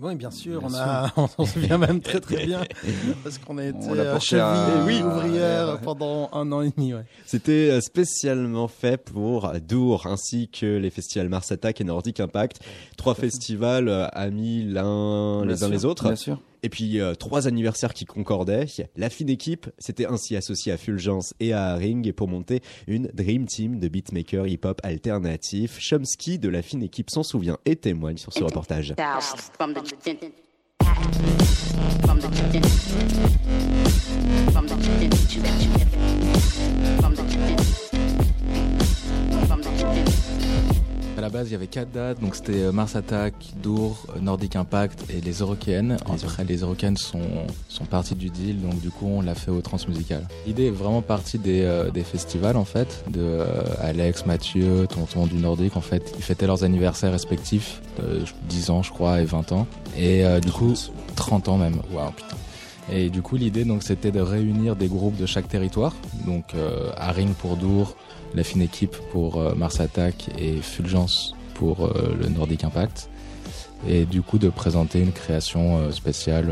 Oui, bien sûr, Bien on, a, on s'en souvient même très très bien parce qu'on a été On à- cheville Oui. ouvrière pendant un an et demi. Ouais. C'était euh, spécialement fait pour Dour ainsi que les festivals Mars Attack et Nordic Impact. Trois festivals euh, amis l'un les uns les autres. bien sûr. Et puis euh, trois anniversaires qui concordaient. La fine équipe s'était ainsi associée à Fulgence et à Haring pour monter une Dream Team de beatmakers hip-hop alternatif. Chomsky de la fine équipe s'en souvient et témoigne sur ce reportage. La base, il y avait quatre dates, donc c'était euh, Mars Attack, Dour, euh, Nordic Impact et les Eurocaines. Après, les Eurocaines sont, sont parties du deal, donc du coup, on l'a fait au Transmusical. L'idée est vraiment partie des, euh, des festivals, en fait, de euh, Alex, Mathieu, Tonton du Nordique, en fait. Ils fêtaient leurs anniversaires respectifs, de 10 ans, je crois, et 20 ans. Et euh, du coup, 30 ans même. Waouh, putain. Et du coup, l'idée, donc, c'était de réunir des groupes de chaque territoire. Donc, euh, Haring pour Dour, la fine équipe pour euh, Mars Attack et Fulgence pour euh, le Nordic Impact. Et du coup, de présenter une création euh, spéciale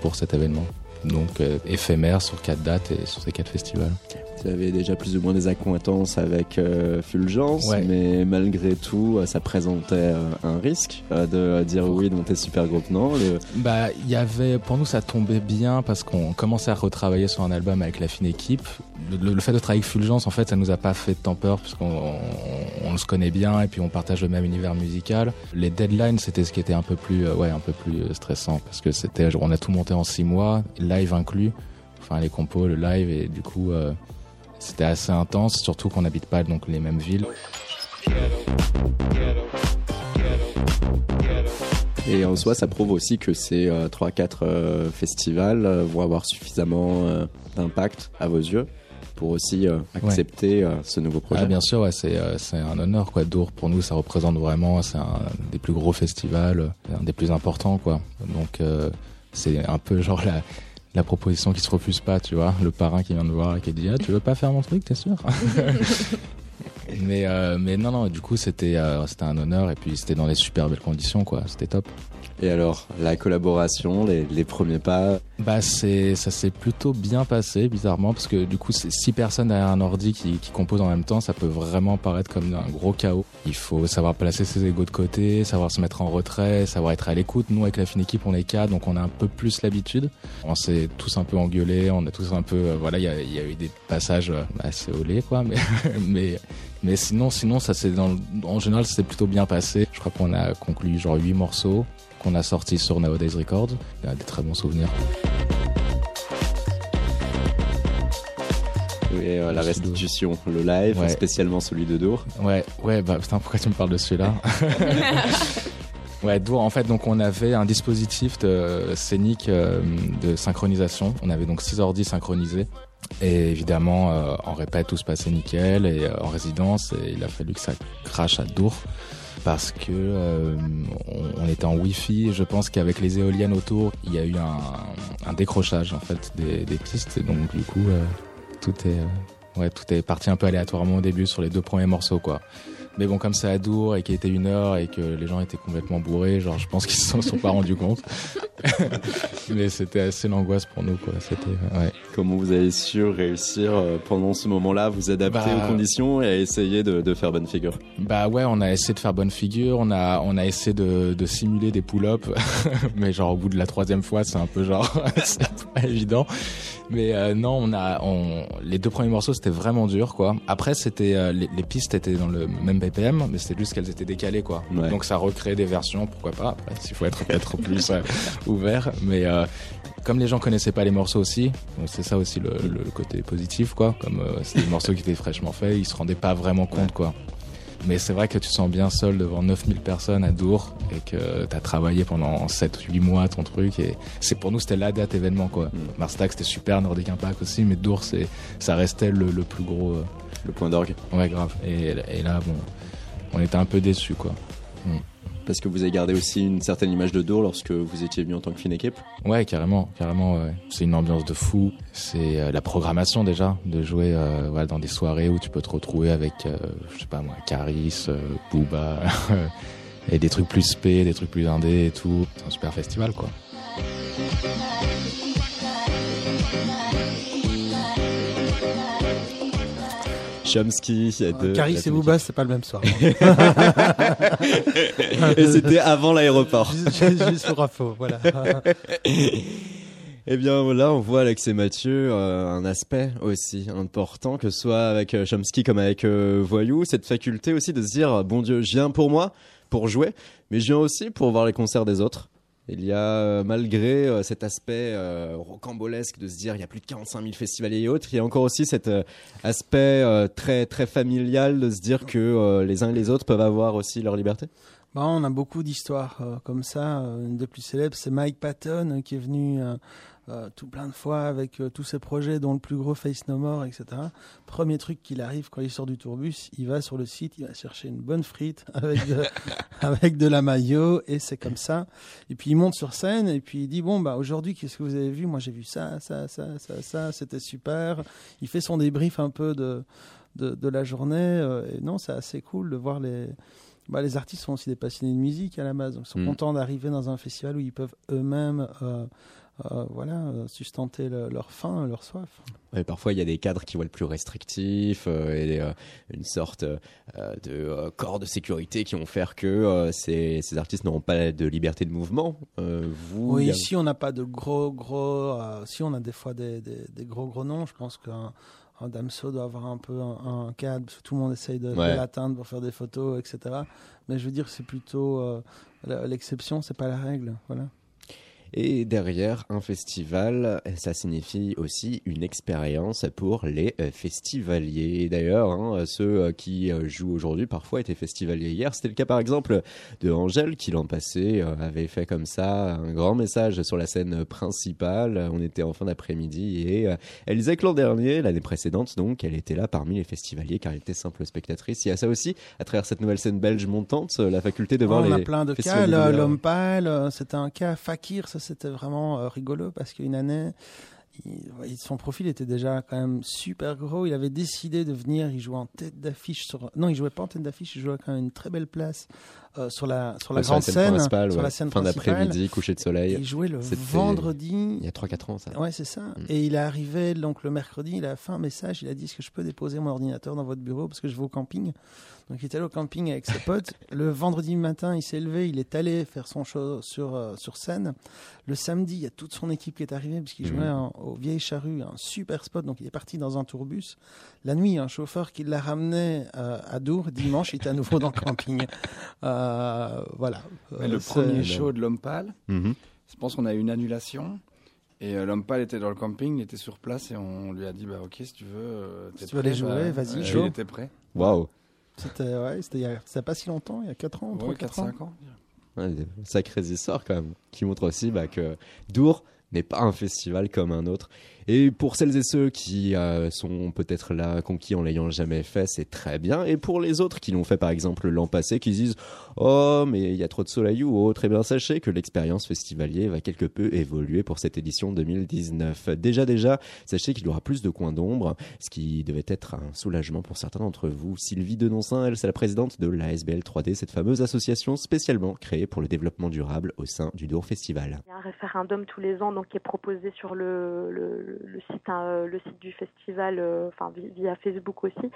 pour cet événement. donc éphémère sur quatre dates et sur ces quatre festivals. Tu avais déjà plus ou moins des accointances avec euh, Fulgence, Ouais. mais malgré tout, euh, ça présentait euh, un risque de dire oui dans tes super groupes, non Le- Bah, il y avait, pour nous, ça tombait bien parce qu'on commençait à retravailler sur un album avec la fine équipe. Le, le- le fait de travailler avec Fulgence, en fait, ça nous a pas fait tant peur puisqu'on on, on se connaît bien et puis on partage le même univers musical. Les deadlines, c'était ce qui était un peu plus, ouais, un peu plus stressant parce que c'était, on a tout monté en six mois, live inclus, enfin les compos, le live et du coup, euh, c'était assez intense, surtout qu'on n'habite pas donc les mêmes villes. Et en soi, ça prouve aussi que ces 3-4 festivals euh, vont avoir suffisamment euh, d'impact à vos yeux pour aussi euh, accepter euh, ce nouveau projet. Ah, bien sûr, ouais, c'est euh, c'est un honneur quoi. Dour pour nous, ça représente vraiment, c'est un des plus gros festivals, euh, un des plus importants quoi. Donc euh, c'est un peu genre la la proposition qui se refuse pas, tu vois, le parrain qui vient de voir et qui dit ah tu veux pas faire mon truc, t'es sûr Mais euh, mais non non, du coup c'était euh, c'était un honneur et puis c'était dans les super belles conditions quoi, c'était top. Et alors, la collaboration, les, les premiers pas? Bah c'est ça s'est plutôt bien passé bizarrement parce que du coup c'est six personnes derrière un ordi qui, qui composent en même temps ça peut vraiment paraître comme un gros chaos. Il faut savoir placer ses égos de côté, savoir se mettre en retrait, savoir être à l'écoute. Nous avec la fine équipe on est quatre donc on a un peu plus l'habitude. On s'est tous un peu engueulés, on a tous un peu euh, voilà il y a, eu des passages euh, assez olés quoi mais mais mais sinon sinon ça c'est en général c'est plutôt bien passé. Je crois qu'on a conclu genre huit morceaux qu'on a sortis sur Nowadays Records. Il y a des très bons souvenirs. Et euh, la restitution, le live, Ouais. spécialement celui de Dour. Ouais, ouais, bah putain, pourquoi tu me parles de celui-là Ouais, Dour, en fait, donc on avait un dispositif de scénique euh, de synchronisation. On avait donc six ordi synchronisés. Et évidemment, euh, en répète, tout se passait nickel. Et euh, en résidence, et il a fallu que ça crache à Dour. Parce que on, on était en Wi-Fi. Et je pense qu'avec les éoliennes autour, il y a eu un, un décrochage en fait des, des pistes. Et donc du coup, tout est euh, ouais, tout est parti un peu aléatoirement au début sur les deux premiers morceaux quoi. Mais bon, comme c'est à Dour et qu'il était une heure et que les gens étaient complètement bourrés, genre je pense qu'ils s'en sont pas rendus compte. Mais c'était assez l'angoisse pour nous quoi. C'était ouais. Comment vous avez su réussir euh, pendant ce moment-là, vous adapter Bah, aux conditions et essayer de, de faire bonne figure? Bah ouais, on a essayé de faire bonne figure, on a on a essayé de, de simuler des pull-ups, mais genre au bout de la troisième fois, c'est un peu genre c'est pas évident. Mais euh, non, on a on, les deux premiers morceaux c'était vraiment dur quoi. Après c'était euh, les, les pistes étaient dans le même Mais c'était juste qu'elles étaient décalées quoi. Ouais. Donc ça recrée des versions, pourquoi pas. Après, s'il faut être peut-être plus euh, ouvert, mais euh, comme les gens connaissaient pas les morceaux aussi, c'est ça aussi le, le côté positif quoi. Comme euh, c'était des morceaux qui étaient fraîchement faits, ils se rendaient pas vraiment compte quoi. Mais c'est vrai que tu sens bien seul devant 9000 personnes à Dour et que tu as travaillé pendant 7-8 mois ton truc. Et c'est pour nous, c'était la date événement quoi. Marstack, c'était super, Nordic Impact aussi, mais Dour, c'est, ça restait le, le plus gros. Le point d'orgue. Ouais, grave. Et, et là, bon, on était un peu déçus quoi. Mm. Parce que vous avez gardé aussi une certaine image de Dour lorsque vous étiez venu en tant que fine équipe Ouais, carrément, carrément. ouais. C'est une ambiance de fou. C'est euh, la programmation déjà, de jouer euh, voilà, dans des soirées où tu peux te retrouver avec, euh, je sais pas moi, Caris, euh, Booba, et des trucs plus spé, des trucs plus indés et tout. C'est un super festival quoi. Chomsky, de. Caris et Booba, c'est pas le même soir. et c'était avant l'aéroport. Juste, juste pour info, voilà. Eh bien là, on voit Alex et Mathieu euh, un aspect aussi important, que ce soit avec euh, Chomsky comme avec euh, Voyou, cette faculté aussi de se dire bon Dieu, je viens pour moi, pour jouer, mais je viens aussi pour voir les concerts des autres. Il y a euh, malgré euh, cet aspect euh, rocambolesque de se dire il y a plus de 45 000 festivaliers et autres, il y a encore aussi cet aspect très très familial de se dire que les uns et les autres peuvent avoir aussi leur liberté? Bah, on a beaucoup d'histoires euh, comme ça. Euh, Une des plus célèbres, c'est Mike Patton euh, qui est venu euh, tout plein de fois avec tous ses projets, dont le plus gros Face No More, etc. Premier truc qu'il arrive quand il sort du tourbus, il va sur le site, il va chercher une bonne frite avec de, avec de la maillot et c'est comme ça. Et puis il monte sur scène et puis il dit bon bah aujourd'hui qu'est-ce que vous avez vu? Moi j'ai vu ça, ça, ça, ça, ça, c'était super. Il fait son débrief un peu de de, de la journée et non c'est assez cool de voir les bah, les artistes sont aussi des passionnés de musique à la base, donc ils sont Mm. contents d'arriver dans un festival où ils peuvent eux-mêmes euh, euh, voilà, euh, sustenter le- leur faim, leur soif. Ouais, parfois, il y a des cadres qui voient le plus restrictif euh, et euh, une sorte de corps de sécurité qui vont faire que ces, ces artistes n'auront pas de liberté de mouvement. Vous, Oui, a- ici on n'a pas de gros gros. si on a des fois des, des, des gros gros noms, je pense qu'un un Damso doit avoir un peu un, un cadre, parce que tout le monde essaye de, l'atteindre pour faire des photos, etc. Mais je veux dire, c'est plutôt euh, l'exception, c'est pas la règle, voilà. Et derrière un festival, ça signifie aussi une expérience pour les euh, festivaliers. D'ailleurs, hein, ceux euh, qui euh, jouent aujourd'hui parfois étaient festivaliers hier. C'était le cas par exemple de Angèle qui l'an passé avait fait comme ça un grand message sur la scène principale. On était en fin d'après-midi et elle disait que l'an dernier, l'année précédente, donc, elle était là parmi les festivaliers car elle était simple spectatrice. Il y a ça aussi à travers cette nouvelle scène belge montante, la faculté de voir on les a plein de cas. L'homme pâle, c'était un cas. Fakir, ça c'était vraiment euh, rigolo parce qu'une année, son profil était déjà quand même super gros. Il avait décidé de venir. Il jouait en tête d'affiche sur. Non, il jouait pas en tête d'affiche. Il jouait quand même une très belle place sur la sur la Ouais, sur grande scène, principale, sur la scène fin d'après-midi, coucher de soleil. Il jouait le vendredi. Il y a 3-4 ans, ça. Ouais, c'est ça. Mm. Et il est arrivé donc le mercredi, il a fait un message, il a dit est-ce que je peux déposer mon ordinateur dans votre bureau? Parce que je vais au camping. Donc il est allé au camping avec ses potes. Le vendredi matin, il s'est levé, il est allé faire son show sur, euh, sur scène. Le samedi, il y a toute son équipe qui est arrivée parce qu'il Mhm. jouait en- au Vieille Charrue, un super spot. Donc il est parti dans un tourbus. La nuit, un chauffeur qui l'a ramené euh, à Dour. Dimanche, il était à nouveau dans le camping. Euh, voilà. Mais le Euh, premier show de l'homme pâle, Mhm. je pense qu'on a eu une annulation. Et euh, l'homme pâle était dans le camping, il était sur place et on lui a dit bah ok si tu veux. euh, Si tu veux aller jouer, bah, vas-y, euh, chaud. Il était prêt. Waouh. C'était ouais, c'était il y a- pas si longtemps, il y a 4 ans, 3 Ouais, 4 4-5 ans. ans. Ouais, des sacrées histoires quand même, qui montrent aussi bah, que Dour n'est pas un festival comme un autre. Et pour celles et ceux qui euh, sont peut-être là conquis en l'ayant jamais fait, c'est très bien. Et pour les autres qui l'ont fait par exemple l'an passé, qui se disent Oh, mais il y a trop de soleil ou autre, eh bien sachez que l'expérience festivalier va quelque peu évoluer pour cette édition 2019. Déjà, déjà, sachez qu'il y aura plus de coins d'ombre, ce qui devait être un soulagement pour certains d'entre vous. Sylvie Denoncin, elle, c'est la présidente de l'ASBL 3D, cette fameuse association spécialement créée pour le développement durable au sein du Dour Festival. Il y a un référendum tous les ans donc qui est proposé sur le, le site hein, le site du festival, euh, enfin vi- via Facebook aussi.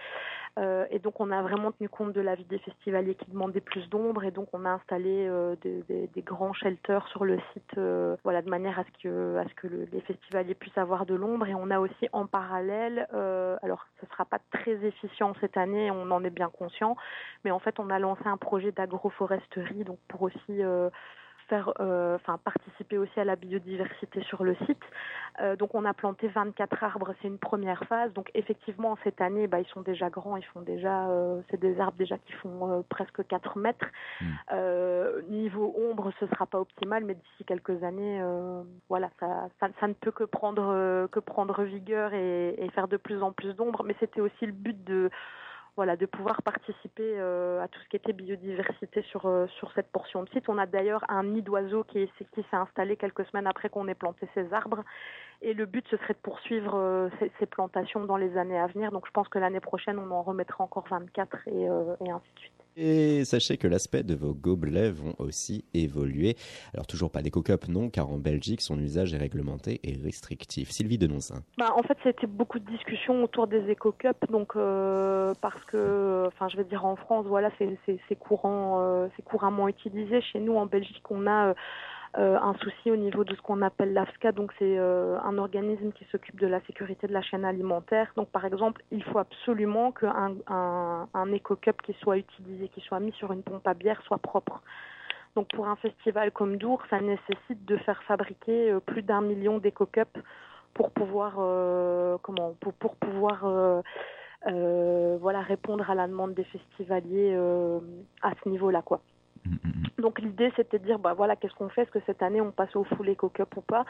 Euh, et donc on a vraiment tenu compte de l'avis des festivaliers qui demandaient plus d'ombre et donc on a installé euh, des, grands shelters sur le site, euh, voilà de manière à ce que à ce que le- les festivaliers puissent avoir de l'ombre. Et on a aussi en parallèle, euh, alors ce sera pas très efficient cette année, on en est bien conscient, mais en fait on a lancé un projet d'agroforesterie donc pour aussi euh, faire, euh, enfin participer aussi à la biodiversité sur le site. Euh, donc on a planté 24 arbres, c'est une première phase. Donc effectivement cette année, bah, ils sont déjà grands, ils font déjà, euh, c'est des arbres déjà qui font euh, presque 4 mètres. Euh, niveau ombre, ce sera pas optimal, mais d'ici quelques années, euh, voilà, ça, ça, ça ne peut que prendre que prendre vigueur et, et faire de plus en plus d'ombre. Mais c'était aussi le but de voilà, de pouvoir participer euh, à tout ce qui était biodiversité sur, euh, sur cette portion de site. On a d'ailleurs un nid d'oiseaux qui, qui s'est installé quelques semaines après qu'on ait planté ces arbres. Et le but, ce serait de poursuivre euh, ces, ces plantations dans les années à venir. Donc je pense que l'année prochaine, on en remettra encore 24 et, et ainsi de suite. Et sachez que l'aspect de vos gobelets vont aussi évoluer. Alors toujours pas d'éco-cup, non, car en Belgique, son usage est réglementé et restrictif. Sylvie Denoncin. Bah, en fait, c'était beaucoup de discussions autour des éco-cups, donc euh, parce que, enfin, je vais dire en France, voilà, c'est courant, euh, c'est couramment utilisé. Chez nous, en Belgique, on a euh, euh, un souci au niveau de ce qu'on appelle l'AFSCA, donc c'est euh, un organisme qui s'occupe de la sécurité de la chaîne alimentaire. Donc, par exemple, il faut absolument qu'un un, un éco-cup qui soit utilisé, qui soit mis sur une pompe à bière, soit propre. Donc pour un festival comme Dour, ça nécessite de faire fabriquer euh, plus d'un million d'éco-cups pour pouvoir euh, comment pour, pour pouvoir euh, euh, voilà répondre à la demande des festivaliers à ce niveau-là quoi. Donc l'idée c'était de dire bah voilà qu'est-ce qu'on fait? Est-ce que cette année on passe au full éco-cup ou pas?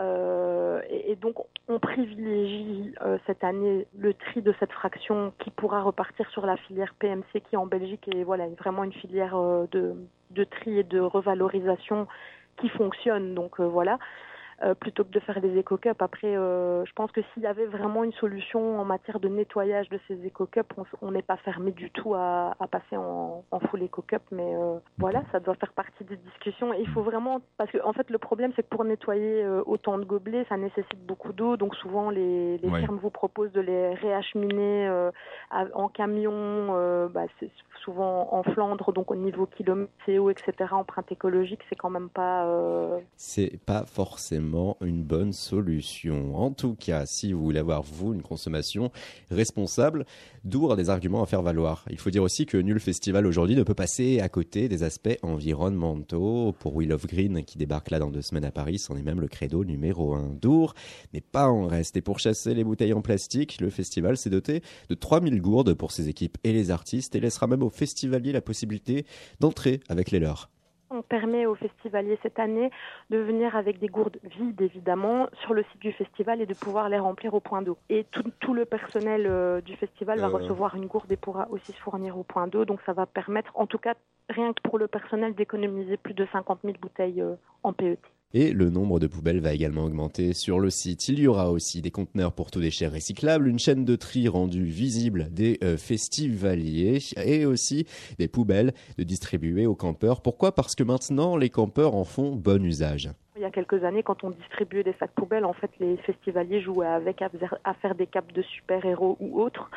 Euh, et, donc on privilégie euh, cette année le tri de cette fraction qui pourra repartir sur la filière PMC qui en Belgique est voilà vraiment une filière euh, de, de tri et de revalorisation qui fonctionne. Donc voilà euh, plutôt que de faire des éco-cups. Après, euh, je pense que s'il y avait vraiment une solution en matière de nettoyage de ces éco-cups, on n'est pas fermé du tout à, à passer en, en full éco-cup. Mais euh, voilà, ça doit faire partie des discussions. Et il faut vraiment, parce que en fait, le problème, c'est que pour nettoyer autant de gobelets, ça nécessite beaucoup d'eau. Donc souvent, les, les Ouais. firmes vous proposent de les réacheminer à- en camion, bah, c'est souvent en Flandre, donc au niveau kilomètre, CO, etc., empreinte écologique, c'est quand même pas... C'est pas forcément une bonne solution. En tout cas, si vous voulez avoir, vous, une consommation responsable, Dour a des arguments à faire valoir. Il faut dire aussi que nul festival aujourd'hui ne peut passer à côté des aspects environnementaux. Pour Wheel of Green, qui débarque là dans deux semaines à Paris, c'en est même le credo numéro un. Dour n'est pas en reste. Et pour chasser les bouteilles en plastique, le festival s'est doté de 3000 gourdes pour ses équipes et les artistes et laissera même aux festivaliers la possibilité d'entrer avec les leurs. On permet aux festivaliers cette année de venir avec des gourdes vides, évidemment, sur le site du festival et de pouvoir les remplir au point d'eau. Et tout, tout le personnel euh, du festival va Euh. recevoir une gourde et pourra aussi se fournir au point d'eau. Donc ça va permettre, en tout cas, rien que pour le personnel, d'économiser plus de 50 000 bouteilles euh, en PET. Et le nombre de poubelles va également augmenter sur le site. Il y aura aussi des conteneurs pour tout déchet recyclable, une chaîne de tri rendue visible des euh, festivaliers et aussi des poubelles de distribuer aux campeurs. Pourquoi? Parce que maintenant, les campeurs en font bon usage. Il y a quelques années, quand on distribuait des sacs poubelles, en fait, les festivaliers jouaient avec à faire- des capes de super-héros ou autres.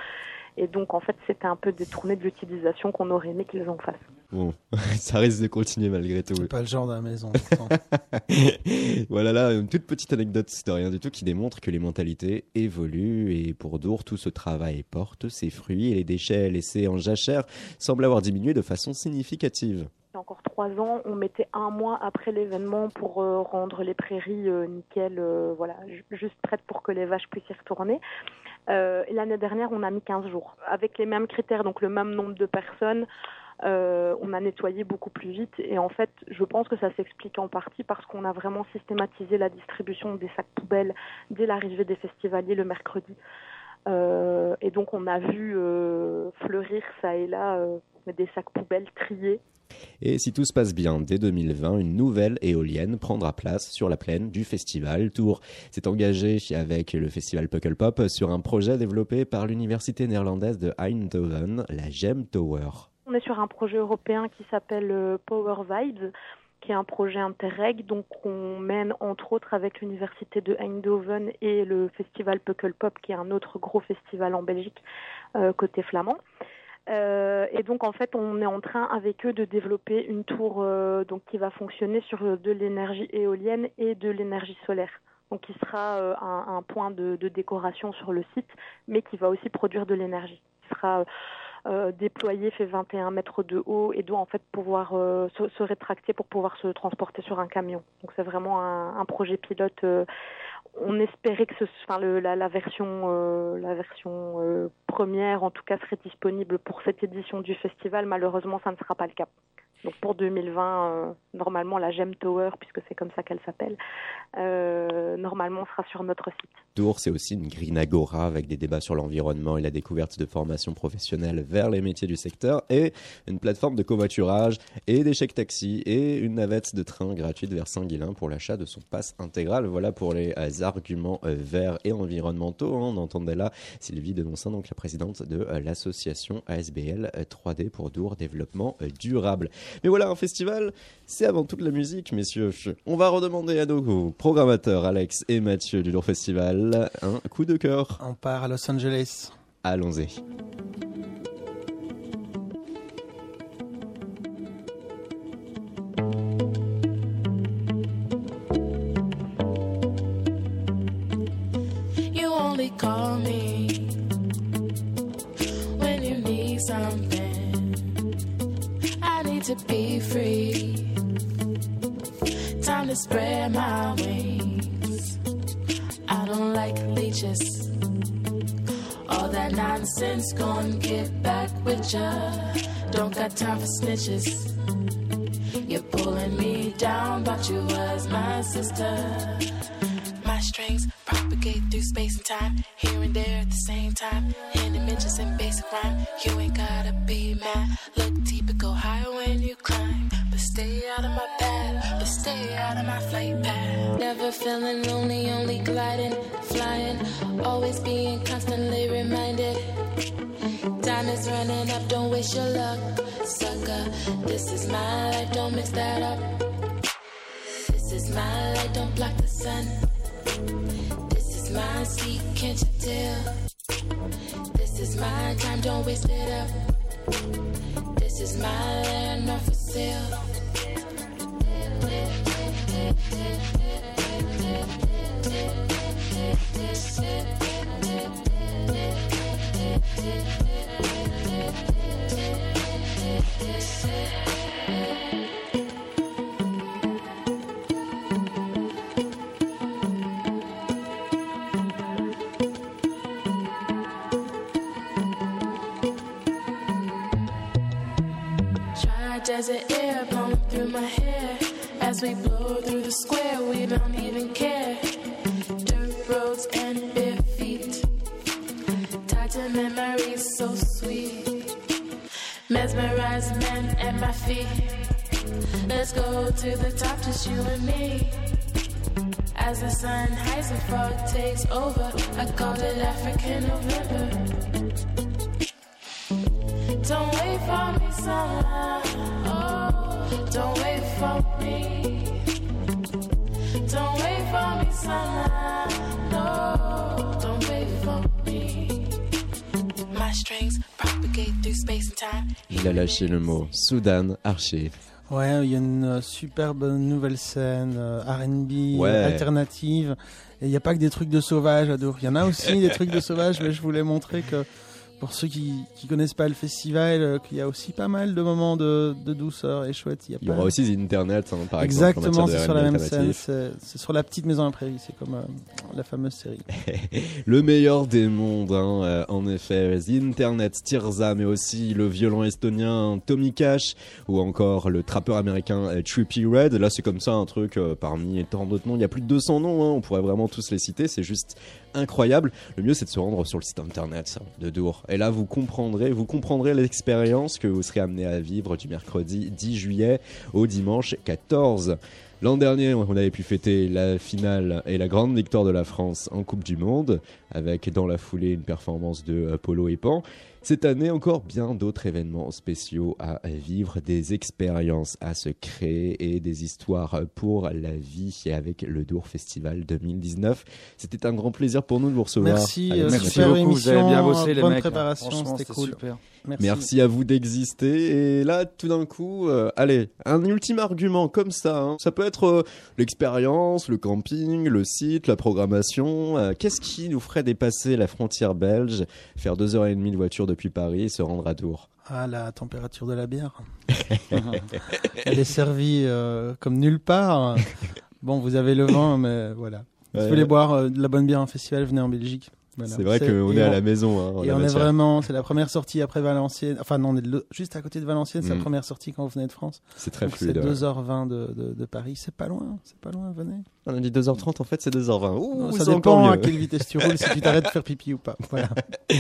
Et donc, en fait, c'était un peu détourné de l'utilisation qu'on aurait aimé qu'ils en fassent. Bon, ça risque de continuer malgré tout. C'est pas le genre de la maison. voilà là, une toute petite anecdote de rien du tout qui démontre que les mentalités évoluent et pour Dour, tout ce travail porte ses fruits et les déchets laissés en jachère semblent avoir diminué de façon significative. Il y a encore trois ans, on mettait un mois après l'événement pour euh, rendre les prairies euh, nickel, euh, voilà, ju- juste prêtes pour que les vaches puissent y retourner. Euh, L'année dernière, on a mis 15 jours. Avec les mêmes critères, donc le même nombre de personnes, euh, on a nettoyé beaucoup plus vite. Et en fait, je pense que ça s'explique en partie parce qu'on a vraiment systématisé la distribution des sacs poubelles dès l'arrivée des festivaliers le mercredi. Euh, et donc, on a vu fleurir ça et là des sacs poubelles triés Et si tout se passe bien, dès 2020, une nouvelle éolienne prendra place sur la plaine du festival. Tour s'est engagé avec le festival Pukkelpop sur un projet développé par l'université néerlandaise de Eindhoven, la Gem Tower. On est sur un projet européen qui s'appelle euh, Power Vibes, qui est un projet interreg. Donc, on mène entre autres avec l'université de Eindhoven et le festival Pukkelpop, qui est un autre gros festival en Belgique euh, côté flamand. Euh, et donc en fait, on est en train avec eux de développer une tour euh, donc qui va fonctionner sur euh, de l'énergie éolienne et de l'énergie solaire. Donc qui sera un, point de, décoration sur le site, mais qui va aussi produire de l'énergie. Qui sera déployé, fait 21 mètres de haut et doit en fait pouvoir se, se rétracter pour pouvoir se transporter sur un camion. Donc c'est vraiment un projet pilote. On espérait que ce, enfin, la version, euh, la version euh, première, en tout cas, serait disponible pour cette édition du festival. Malheureusement, ça ne sera pas le cas. Donc pour 2020, euh, normalement, la Gem Tower, puisque c'est comme ça qu'elle s'appelle, euh, normalement sera sur notre site. Tour, c'est aussi une green agora avec des débats sur l'environnement et la découverte de formations professionnelles vers les métiers du secteur et une plateforme de covoiturage et des chèques taxi et une navette de train gratuite vers Saint-Guilain pour l'achat de son pass intégral. Voilà pour les arguments euh, verts et environnementaux. hein. On entendait là Sylvie Denonçin, donc la présidente de l'association ASBL euh, 3D pour Dour Développement Durable. Mais voilà, un festival, c'est avant tout de la musique, messieurs. On va redemander à nos programmateurs Alex et Mathieu du Dour Festival un coup de cœur. On part à Los Angeles. Allons-y. just as we blow through the square. We don't even care. Dirt roads and bare feet, tied to memories so sweet. Mesmerized men at my feet. Let's go to the top, just you and me. As the sun hides and fog takes over, I call it African November. Don't wait for me, summer. Oh, don't wait for Il a lâché le mot Soudan Archer. Ouais, il y a une euh, superbe nouvelle scène euh, R&B Ouais. alternative. Et il n'y a pas que des trucs de sauvage. Il y en a aussi des trucs de sauvage, mais je voulais montrer que pour ceux qui qui connaissent pas le festival, euh, qu'il y a aussi pas mal de moments de, de douceur et chouette. Il y, a Il y aura aussi The Internet, hein, par Exactement, exemple. en c'est sur la même scène. C'est sur la petite maison à prairie. C'est comme euh, la fameuse série. Le meilleur des mondes, hein, euh, en effet. The Internet, Tirza, mais aussi le violon estonien Tommy Cash, ou encore le trappeur américain euh, Trippie Red. Là, c'est comme ça un truc parmi tant d'autres noms. Il y a plus de 200 noms, hein, on pourrait vraiment tous les citer. C'est juste incroyable. Le mieux, c'est de se rendre sur le site internet de Dour. Et là, vous comprendrez, vous comprendrez l'expérience que vous serez amené à vivre du mercredi 10 juillet au dimanche 14. L'an dernier, on avait pu fêter la finale et la grande victoire de la France en Coupe du Monde, avec dans la foulée une performance de euh, Polo et Pan. Cette année, encore bien d'autres événements spéciaux à vivre, des expériences à se créer et des histoires pour la vie avec le Dour Festival 2019. C'était un grand plaisir pour nous de vous recevoir. Merci, Allez, euh, merci super beaucoup. émission, Vous avez bien bossé, les bonne mecs. préparation, c'était cool. super. Merci. Merci à vous d'exister. Et là, tout d'un coup, euh, allez, un ultime argument comme ça. hein. Ça peut être euh, l'expérience, le camping, le site, la programmation. Euh, Qu'est-ce qui nous ferait dépasser la frontière belge, faire deux heures et demie de voiture depuis Paris et se rendre à Tours Ah, la température de la bière. Elle est servie euh, comme nulle part. Bon, vous avez le vin, mais voilà. Si vous voulez boire euh, de la bonne bière en festival, venez en Belgique. Voilà. C'est vrai qu'on est à on- la maison, hein, en et la on est vraiment, c'est la première sortie après Valenciennes. Enfin, non, on est de juste à côté de Valenciennes, c'est Mm. la première sortie quand vous venez de France. C'est très Donc, fluide, C'est ouais. 2h20 de, de, de Paris. C'est pas loin, c'est pas loin, venez. On a dit 2h30, en fait, c'est 2h20. Ouh, Non, ça dépend mieux. à quelle vitesse tu roules, si tu t'arrêtes de faire pipi ou pas. Voilà.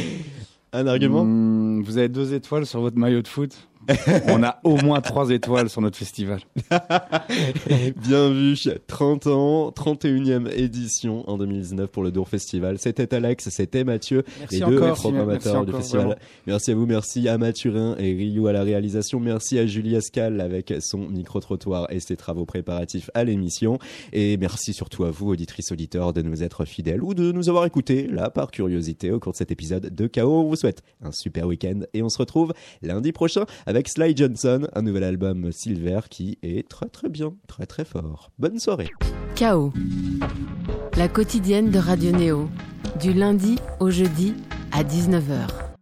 Un argument Hmm, Vous avez deux étoiles sur votre maillot de foot. On a au moins trois étoiles sur notre festival. Bien vu, 30 ans, 31e édition en 2019 pour le Dour Festival. C'était Alex, c'était Mathieu, Merci les deux encore. programmateurs Merci du encore, festival. vraiment. Merci à vous, merci à Mathurin et Ryu à la réalisation. Merci à Julie Ascal avec son micro-trottoir et ses travaux préparatifs à l'émission. Et merci surtout à vous, auditrices, auditeurs, de nous être fidèles ou de nous avoir écoutés, là, par curiosité, au cours de cet épisode de KO. On vous souhaite un super week-end et on se retrouve lundi prochain avec Sly Johnson, un nouvel album Silver qui est très très bien, très très fort. Bonne soirée. Chaos. La quotidienne de Radio Néo. Du lundi au jeudi à 19h.